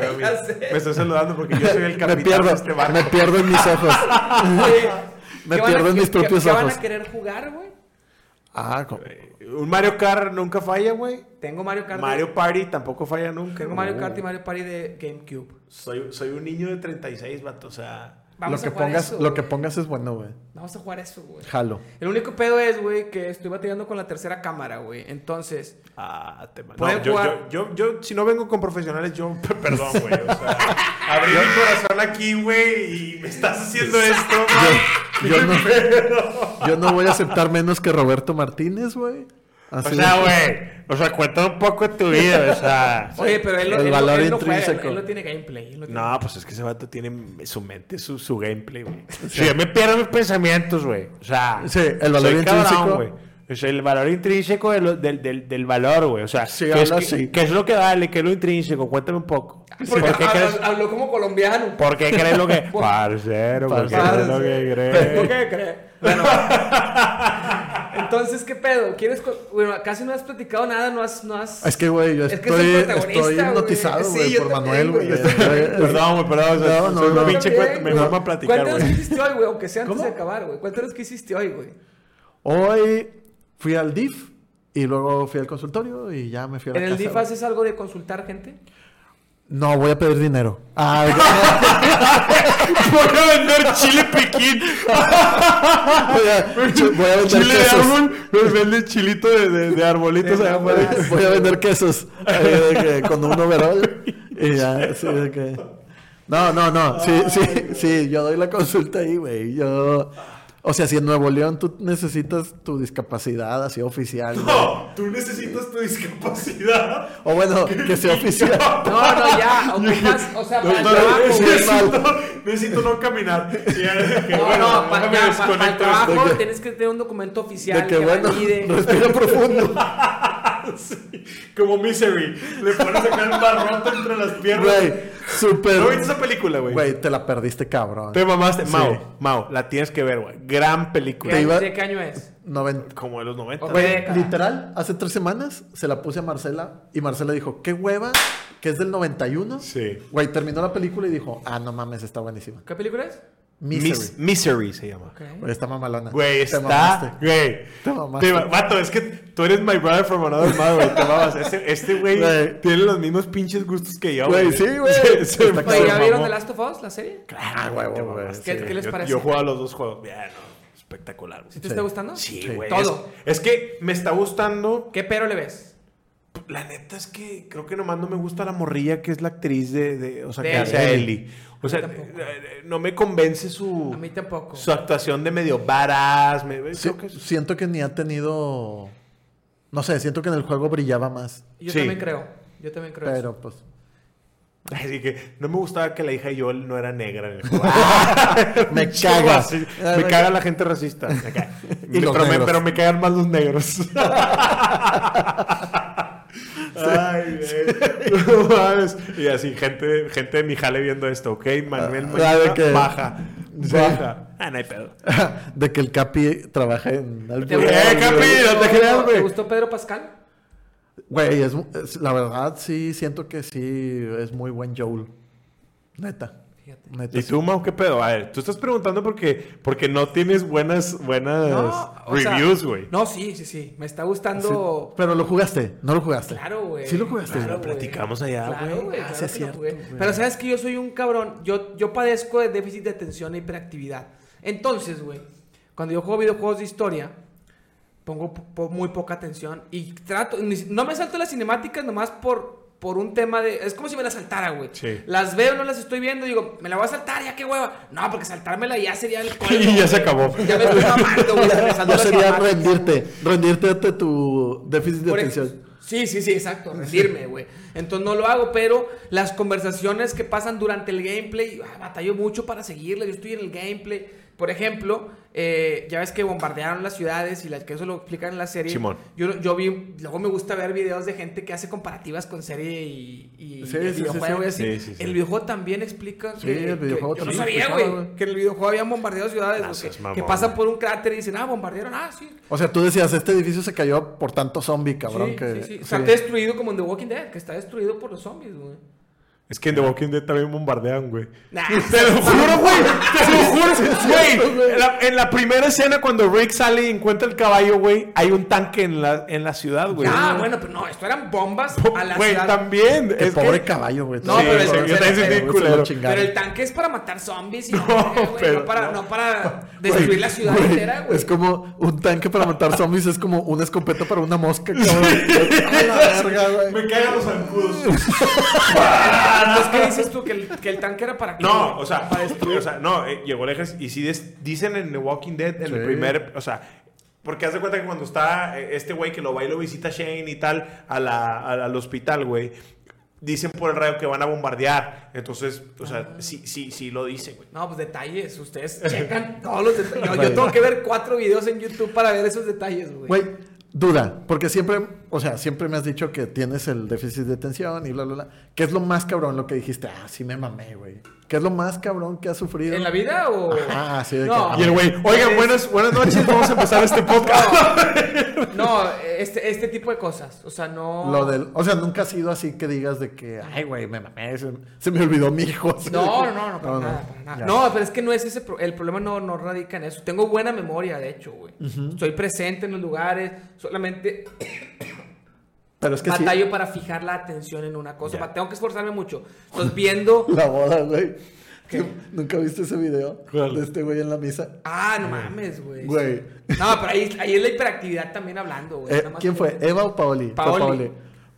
veo a mí. ya sé. Me estoy saludando porque yo soy el *laughs* Me capitán pierdo, de este barco. me pierdo en mis ojos. *laughs* Me ¿qué van a- pierdo en mis propios qué van ojos. a querer jugar, güey? Ah, Un Mario Kart nunca falla, güey. Tengo Mario Kart. de- Mario Party tampoco falla nunca. Tengo Mario Kart y Mario Party de GameCube. Soy, soy un niño de 36, vato. O sea, Vamos lo que a jugar pongas, eso, lo que pongas es bueno, güey. Vamos a jugar eso, güey. Jalo. El único pedo es, güey, que estoy batallando con la tercera cámara, güey. Entonces, ah, te No, yo, jugar- yo, yo, yo, si no vengo con profesionales, yo, *laughs* perdón, güey. O sea, *laughs* abrí mi corazón aquí, güey, y me estás haciendo esto, *laughs* güey. Yo no, yo no voy a aceptar menos que Roberto Martínez, güey. O sea, güey, o sea, cuenta un poco de tu vida, o sea. *laughs* oye, pero él, El él- valor él no juega, intrínseco. él no tiene gameplay. él no tiene- No, pues es que ese vato tiene su mente, su, su gameplay, güey. Si yo me pierdo mis pensamientos, güey. O sea, Sí, el valor soy cabrón, O sea, el valor intrínseco de lo- del, del, del valor, güey. O sea, Sí, ¿qué, es, qué- es lo que vale? ¿Qué es lo intrínseco? Cuéntame un poco. Porque ¿Por qué habla- crees, habló como colombiano. por qué crees lo que...? *laughs* Parcero, ¿por qué crees lo que crees? ¿Por qué crees? Bueno. *laughs* Entonces, ¿qué pedo? ¿Quieres bueno, casi no has platicado nada, no has no has Es que, güey, yo Es que estoy, es protagonista, estoy güey. hipnotizado, güey, por también, Manuel, güey. *laughs* Perdón, güey, perdón. No, no, no. pinche También, cuento, me a platicar, Cuéntanos güey. qué hiciste hoy, güey, aunque sea antes ¿Cómo? de acabar, güey. Cuéntanos qué hiciste hoy, güey. Hoy fui al DIF y luego fui al consultorio y ya me fui a la ¿En el DIF haces algo de consultar gente? No, voy a pedir dinero. Ah, *laughs* Voy a vender chile piquín. voy, a, voy a vender Chile de quesos. árbol. Me vende chilito de, de, de arbolitos De allá. Voy a vender quesos. Ahí de que con un overall. Y ya, de que... No, no, no. Sí, sí, sí. Yo doy la consulta ahí, güey. Yo... O sea, si en Nuevo León tú necesitas tu discapacidad así oficial. No, tú necesitas tu discapacidad. O bueno, *laughs* que sea oficial. No, no, ya. Ocupas, o sea, para el trabajo, necesito, necesito no caminar. No, bueno, no, pa- déjame ya, pa- para el trabajo De que- tienes que tener un documento oficial De que bueno, valide. *laughs* respira profundo. *laughs* *laughs* Sí, Como Misery. Le pones acá el barrote entre las piernas. Güey, súper. ¿No viste esa película, güey? Güey, te la perdiste, cabrón. Te mamaste. Sí. Mao, Mao, la tienes que ver, güey. Gran película. Te iba- ¿De qué año es? Noven- Como de los 90. Ok. Güey, década. literal, hace tres semanas se la puse a Marcela y Marcela dijo, qué hueva, que es del 91. Sí. Güey, terminó la película y dijo, ah, no mames, está buenísima. ¿Qué película es? Misery. Mis- Misery se llama. Ok. Güey, está mamalona. Güey, está. mamaste. Güey. Te mamaste. Te ma- Vato, es que tú eres my brother from another mother, güey. Te mamas. Este, este güey Güey. tiene los mismos pinches gustos que yo, Güey, sí, güey. *laughs* Se- se Está Oye, ¿ya vieron The Last of Us, la serie? Te güey. ¿Qué- qué les Yo- parece? Yo juego a los dos juegos. Bien, no. Espectacular, güey. ¿Sí te Sí. está gustando? Sí, Sí. güey. Todo. Es, es que me está gustando. ¿Qué pero le ves? La neta es que creo que nomás no me gusta la morrilla que es la actriz de. de- o sea, De que hace a Ellie. Ellie. O sea, tampoco. eh, eh, no me convence su. A mí tampoco. Su actuación de medio varas. Me, Sí, creo que es- Siento que ni ha tenido... No sé, siento que en el juego brillaba más. Yo Sí. también creo. Yo también creo. eso. Pero pues... Así que no me gustaba que la hija de Joel no era negra en el *laughs* juego. Me caga. Sí, me caga la gente racista. Me caga. *laughs* Pero, me, pero me cagan más los negros. *laughs* Ay, *laughs* güey. *laughs* No. Y así, gente, gente de mi jale viendo esto, ¿ok? Manuel Ah, mañana que- baja. Sí. Baja. Ah, no hay pedo. *laughs* de que el Capi trabaja en... ¿Te Albur- gustó- Eh, Capi, no te creas, güey. ¿Te gustó Pedro Pascal? Güey, es, es- la verdad sí siento que sí es muy buen Joel. Neta. Fíjate. Neta. ¿Y sí. tú, Mau, qué pedo? A ver, tú estás preguntando porque, porque no tienes buenas, buenas reviews, güey. No, sí, sí, sí. Me está Sí, gustando. Pero lo jugaste, no lo jugaste. Claro, güey. Sí lo jugaste. Claro, Lo platicamos allá, Claro, güey. Ah, claro es cierto, jugué. Pero sabes que yo soy un cabrón. Yo, yo padezco de déficit de atención e hiperactividad. Entonces, güey, cuando yo juego videojuegos de historia, pongo po- po- muy poca atención y trato. No me salto las cinemáticas nomás por. Por un tema de. Es como si me las saltara, güey. Sí. Las veo, no las estoy viendo. Digo, me la voy a saltar, ya qué hueva. No, porque saltármela ya sería el colmo, *laughs* Y ya se acabó. Ya me estoy mamando, güey. Ya sería rendirte, rendirte ante tu déficit de Por atención. Sí, sí, sí, exacto, rendirme, güey. Entonces no lo hago, pero las conversaciones que pasan durante el gameplay, ah, batallo mucho para seguirle. Yo estoy en el gameplay. Por ejemplo, eh, ya ves que bombardearon las ciudades y las que eso lo explican en la serie. Simón. Yo, yo vi, luego me gusta ver videos de gente que hace comparativas con serie y, y Sí, el sí, sí, videojuego sí. y así. Sí, sí, sí. El videojuego también explica Sí, que, el videojuego que- yo no también sabía, explicaba, güey, que en el videojuego habían bombardeado ciudades, seas que, pasan por un cráter y dicen, ah, bombardearon, ah, sí, O sea, tú decías, este edificio se cayó por tanto zombie, cabrón. sí, que, sí, sí. sí. Está destruido como en The Walking Dead, que está destruido por los zombies, güey. Es que en The Walking Dead también bombardean, güey. Nah, Te lo juro, güey. Te lo juro. *laughs* Güey, en la, en la primera escena cuando Rick sale y encuentra el caballo, güey, hay un tanque en la, en la ciudad, güey. Ah, bueno, pero no, esto eran bombas a la Güey, ciudad. también. Qué es pobre que- caballo, güey. No, Sí, pero yo pero- pero- culero. Pero el tanque es para matar zombies y No, güey, pero- no, para, no para *laughs* destruir la ciudad entera, güey. Es como un tanque para matar zombies, es como una escopeta para una mosca, cabrón. A la verga, güey. Me cagan los zancudos. *laughs* Entonces, ¿qué dices tú? ¿Que el, que el tanque era para qué? No, güey? o sea, o sea, no, eh, llegó el ejército y des- dicen en The Walking Dead, en el primer, o sea, porque haz de cuenta que cuando está eh, este güey que lo va y lo visita Shane y tal a la- a- al hospital, güey, dicen por el radio que van a bombardear. Entonces, o sea, sí, sí, sí lo dicen, güey. No, pues detalles. Ustedes checan *laughs* todos los detalles. Yo, yo tengo que ver cuatro videos en YouTube para ver esos detalles, güey. Güey, duda, porque siempre, o sea, siempre me has dicho que tienes el déficit de atención y bla, bla, bla. ¿Qué es lo más cabrón lo que dijiste? Ah, sí me mamé, güey. ¿Qué es lo más cabrón que has sufrido? ¿En la vida o...? Ah, sí, de No. que... Y el güey, oigan, buenas, buenas noches, vamos a empezar este podcast. *laughs* No, este, este tipo de cosas. O sea, no... Lo del, o sea, nunca ha sido así que digas de que, ay, güey, me mamé, se, se me olvidó mi hijo. No, no, no, no, para nada, para nada. No, pero es que no es ese, pro- el problema no, no radica en eso. Tengo buena memoria, de hecho, güey. Estoy presente en los lugares, solamente Pero es que sí, batallo para fijar la atención en una cosa. Tengo que esforzarme mucho. Entonces, viendo... *laughs* la boda, güey. ¿Qué? ¿Nunca viste ese video? ¿Cuál? De este güey en la misa. Ah, no mames, güey. Güey. No, pero ahí, ahí es la hiperactividad también hablando, güey. Eh, Nada más ¿Quién fue? ¿Eva o Paoli? Paoli. Paoli.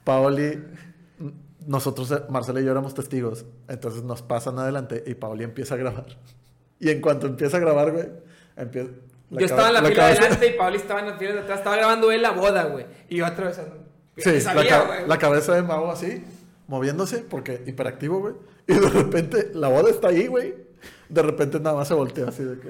Paoli, nosotros, eh, Marcela y yo éramos testigos. Entonces nos pasan adelante y Paoli empieza a grabar. Y en cuanto empieza a grabar, güey, empieza... Yo estaba en la, fila de cabeza- adelante y Pablo estaba en la fila de atrás. Estaba grabando él la boda, güey. Y yo atravesando. Sí, la, ca- la cabeza de Mau así, moviéndose, porque hiperactivo, güey. *laughs* Y de repente, la boda está ahí, güey. De repente nada más se voltea así de que...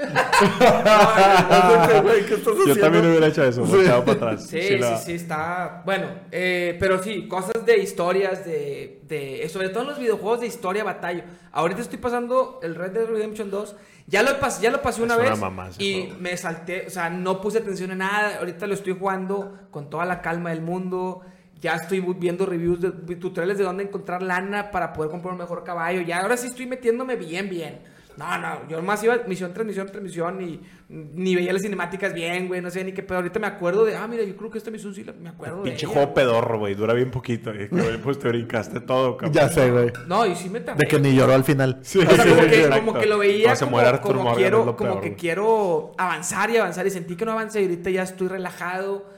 No, güey, ¿qué estás Yo también hubiera hecho eso, Sí. volteado para atrás. Sí, sí, la- sí, está. Bueno, eh, pero sí, cosas de historias, de, de. Sobre todo en los videojuegos de historia, batalla. Ahorita estoy pasando el Red Dead Redemption 2. Ya lo, pas- ya lo pasé una Es una vez. mamá ese y juego. me salté, o sea, no puse atención en nada. Ahorita lo estoy jugando con toda la calma del mundo. Ya estoy viendo reviews de tutoriales de dónde encontrar lana para poder comprar un mejor caballo. Ya ahora sí estoy metiéndome bien, bien. No, no, yo más iba misión tras misión tras misión y ni veía las cinemáticas bien, güey, no sé ni qué pedo. Ahorita me acuerdo de, ah, mira, yo creo que esta misión sí la- me acuerdo de Pinche ella, juego pedorro, güey. Dura bien poquito. Y pues te brincaste todo, cabrón. Ya sé, güey. No, y sí me tardé. De que ni lloró al final. Sí. O sea, como, Sí, que, exacto. como que lo veía como, Arthur como Morgan, quiero, como peor, que güey. quiero avanzar y avanzar y sentí que no avancé y ahorita ya estoy relajado.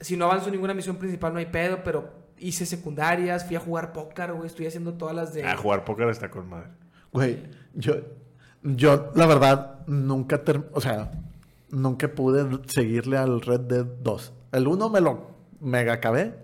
Si no avanzo ninguna misión principal no hay pedo, pero hice secundarias, fui a jugar póker, güey, estoy haciendo todas las de... A jugar póker está con madre. Güey, yo, yo, la verdad, nunca, o sea, nunca pude seguirle al Red Dead 2. El 1 me lo mega acabé,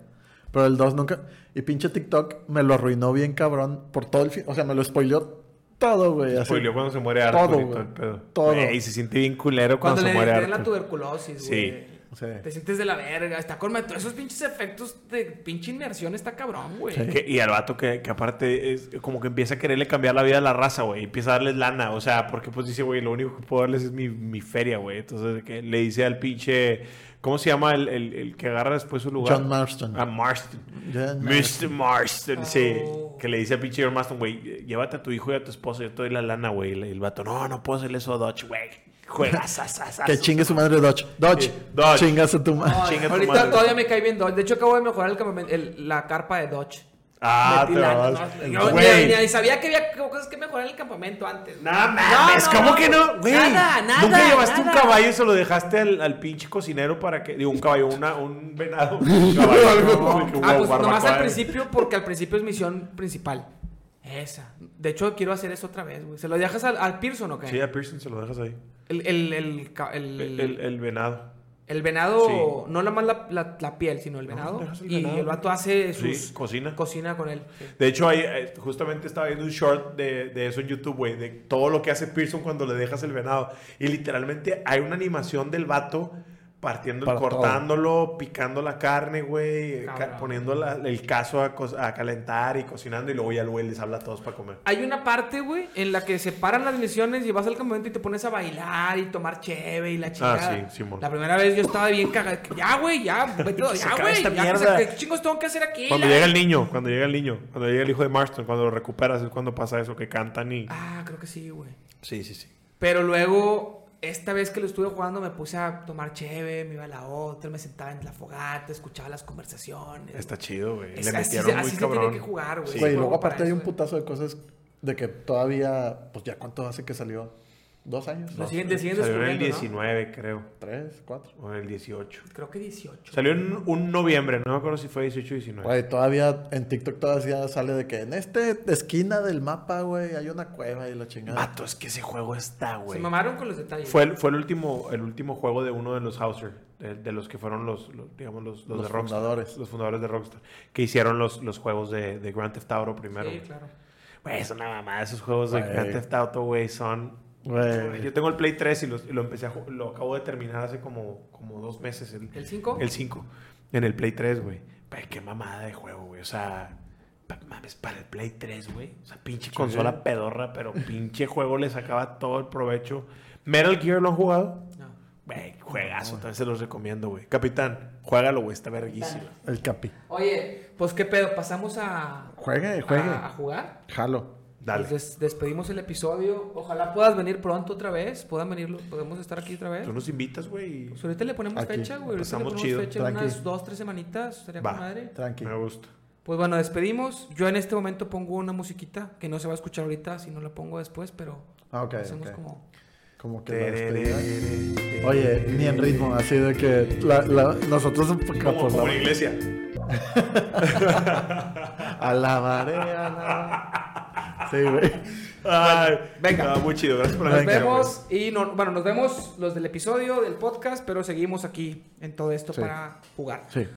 pero el 2 nunca. Y pinche TikTok me lo arruinó bien cabrón por todo el fin. O sea, me lo spoileó todo, güey. así. Spoileó cuando se muere Todo, Arthur y güey. todo el pedo. Todo. Güey, se siente bien culero Cuando cuando, le se muere den la Arthur. tuberculosis, güey. Sí. Te sientes de la verga, está con todos esos pinches efectos de pinche inmersión está cabrón, güey. Sí. Que- y al vato que, que aparte es como que empieza a quererle cambiar la vida a la raza, güey. Empieza a darles lana. O sea, porque pues dice, güey, lo único que puedo darles es mi, mi feria, güey. Entonces que le dice al pinche... ¿Cómo se llama el, el- el que agarra después su lugar? John Marston. A Marston. John Mr. Marston, sí. Oh. Que le dice al pinche John Marston, güey, llévate a tu hijo y a tu esposo, yo te doy la lana, güey. Y el vato, no, no puedo hacerle eso a Dodge, güey. *laughs* Que chingue su madre Dodge. Dodge. Sí, Dodge. Chingas a tu madre. No, Chinga tu ahorita madre. todavía me cae bien Dodge. De hecho, acabo de mejorar el campamento- el- la carpa de Dodge. Ah, Metí te la- vas. no, yo Güey. ni, ni sabía que había cosas que mejorar en el campamento antes. No mames, no, ¿cómo no. que no? Güey, Nada, nada, Nunca llevaste un nada. caballo y se lo dejaste al, al pinche cocinero para que. Digo, un caballo, una, un venado. Un *laughs* caballo, No. que hubo Ah, pues nomás barbacoa. al principio, porque al principio es misión principal. Esa. De hecho, quiero hacer eso otra vez, güey. ¿Se lo dejas al, al Pearson o qué? Sí, a Pearson se lo dejas ahí. El, el, el, el, El, venado. el venado, Sí. no nada más la, la, la piel, sino el venado. el y venado. el vato hace Sí, sus... cocina. Cocina con él. sí. De hecho, ahí, eh, justamente estaba viendo un short de, de eso en YouTube, güey, de todo lo que hace Pearson cuando le dejas el venado. Y literalmente hay una animación del vato partiendo, Para todo. cortándolo, picando la carne, güey, ca- poniendo la- el caso a, calentar y cocinando. Y luego ya güey les habla a todos para comer. Hay una parte, güey, en la que se paran las misiones y vas al campamento y te pones a bailar y tomar cheve y la chingada. Ah, sí, Simón. La primera vez yo estaba bien cagado. Ya, güey, ya, *laughs* vete, ya, güey. esta ya, mierda. ¿Qué chingos tengo que hacer aquí? Cuando La- llega el niño, cuando llega el niño, cuando llega el hijo de Marston, cuando lo recuperas es cuando pasa eso, que cantan y... Ah, creo que sí, güey. Sí, sí, sí. Pero luego, esta vez que lo estuve jugando, me puse a tomar cheve, me iba a la otra, me sentaba en la fogata, escuchaba las conversaciones. Está chido, güey. Es- Le así metieron muy así se cabrón. tiene que jugar, güey. Sí. Güey, juego luego aparte hay un putazo de cosas de que todavía, pues ya cuánto hace que salió. Dos años. Lo siguen, Salió en el descubriendo, ¿no? 19, creo. Tres, cuatro. O en el 18. Creo que 18. Salió en un noviembre, no me acuerdo si fue 18 o 19. Güey, todavía en TikTok todavía sale de que en esta esquina del mapa, güey, hay una cueva y la chingada. Vato, es que ese juego está, Se güey. mamaron con los detalles. Fue, el, fue el último el último juego de uno de los Hauser, de, de los que fueron los, los, digamos, los, los, Los de Rockstar. fundadores. Los fundadores de Rockstar. Que hicieron los, los juegos de, de Grand Theft Auto primero. Sí, güey. claro. Güey, es una mamada. Esos juegos de. Grand Theft Auto, güey, son... Yo tengo el Play 3 y, y lo empecé a lo acabo de terminar hace como, como dos meses. El, ¿El 5? El 5. En el Play 3, güey. Qué mamada de juego, güey. O sea, pa- mames, para el Play 3, güey. O sea, pinche consola pedorra, pero pinche juego le sacaba todo el provecho. Metal Gear lo han jugado. No. Güey, juegazo, también se los recomiendo, güey. Capitán, juégalo, güey, está verguísimo. El capi. Oye, pues qué pedo, pasamos a, Juegue, juegue. a, a jugar. Jalo. Dale. Pues des- despedimos el episodio. Ojalá puedas venir pronto otra vez. Puedan venir, podemos estar aquí otra vez. Tú nos invitas, güey. Pues ahorita le ponemos Aquí. fecha, güey. Ahorita le ponemos chido, fecha en tranqui. unas dos, tres semanitas. Estaría con madre. Tranqui. Me gusta. Pues bueno, despedimos. Yo en este momento pongo una musiquita que no se va a escuchar ahorita si no la pongo después, pero Ah, hacemos como. Como que la despedida. Oye, ni en ritmo, así de que la, la- nosotros un poco Como, como en iglesia. *laughs* alabaré, alabaré. Sí, güey. Ay, Venga. ah, muy chido. Gracias por la Nos güey. vemos y no- bueno, nos vemos los del episodio del podcast, pero seguimos aquí en todo esto Sí. para jugar. Sí.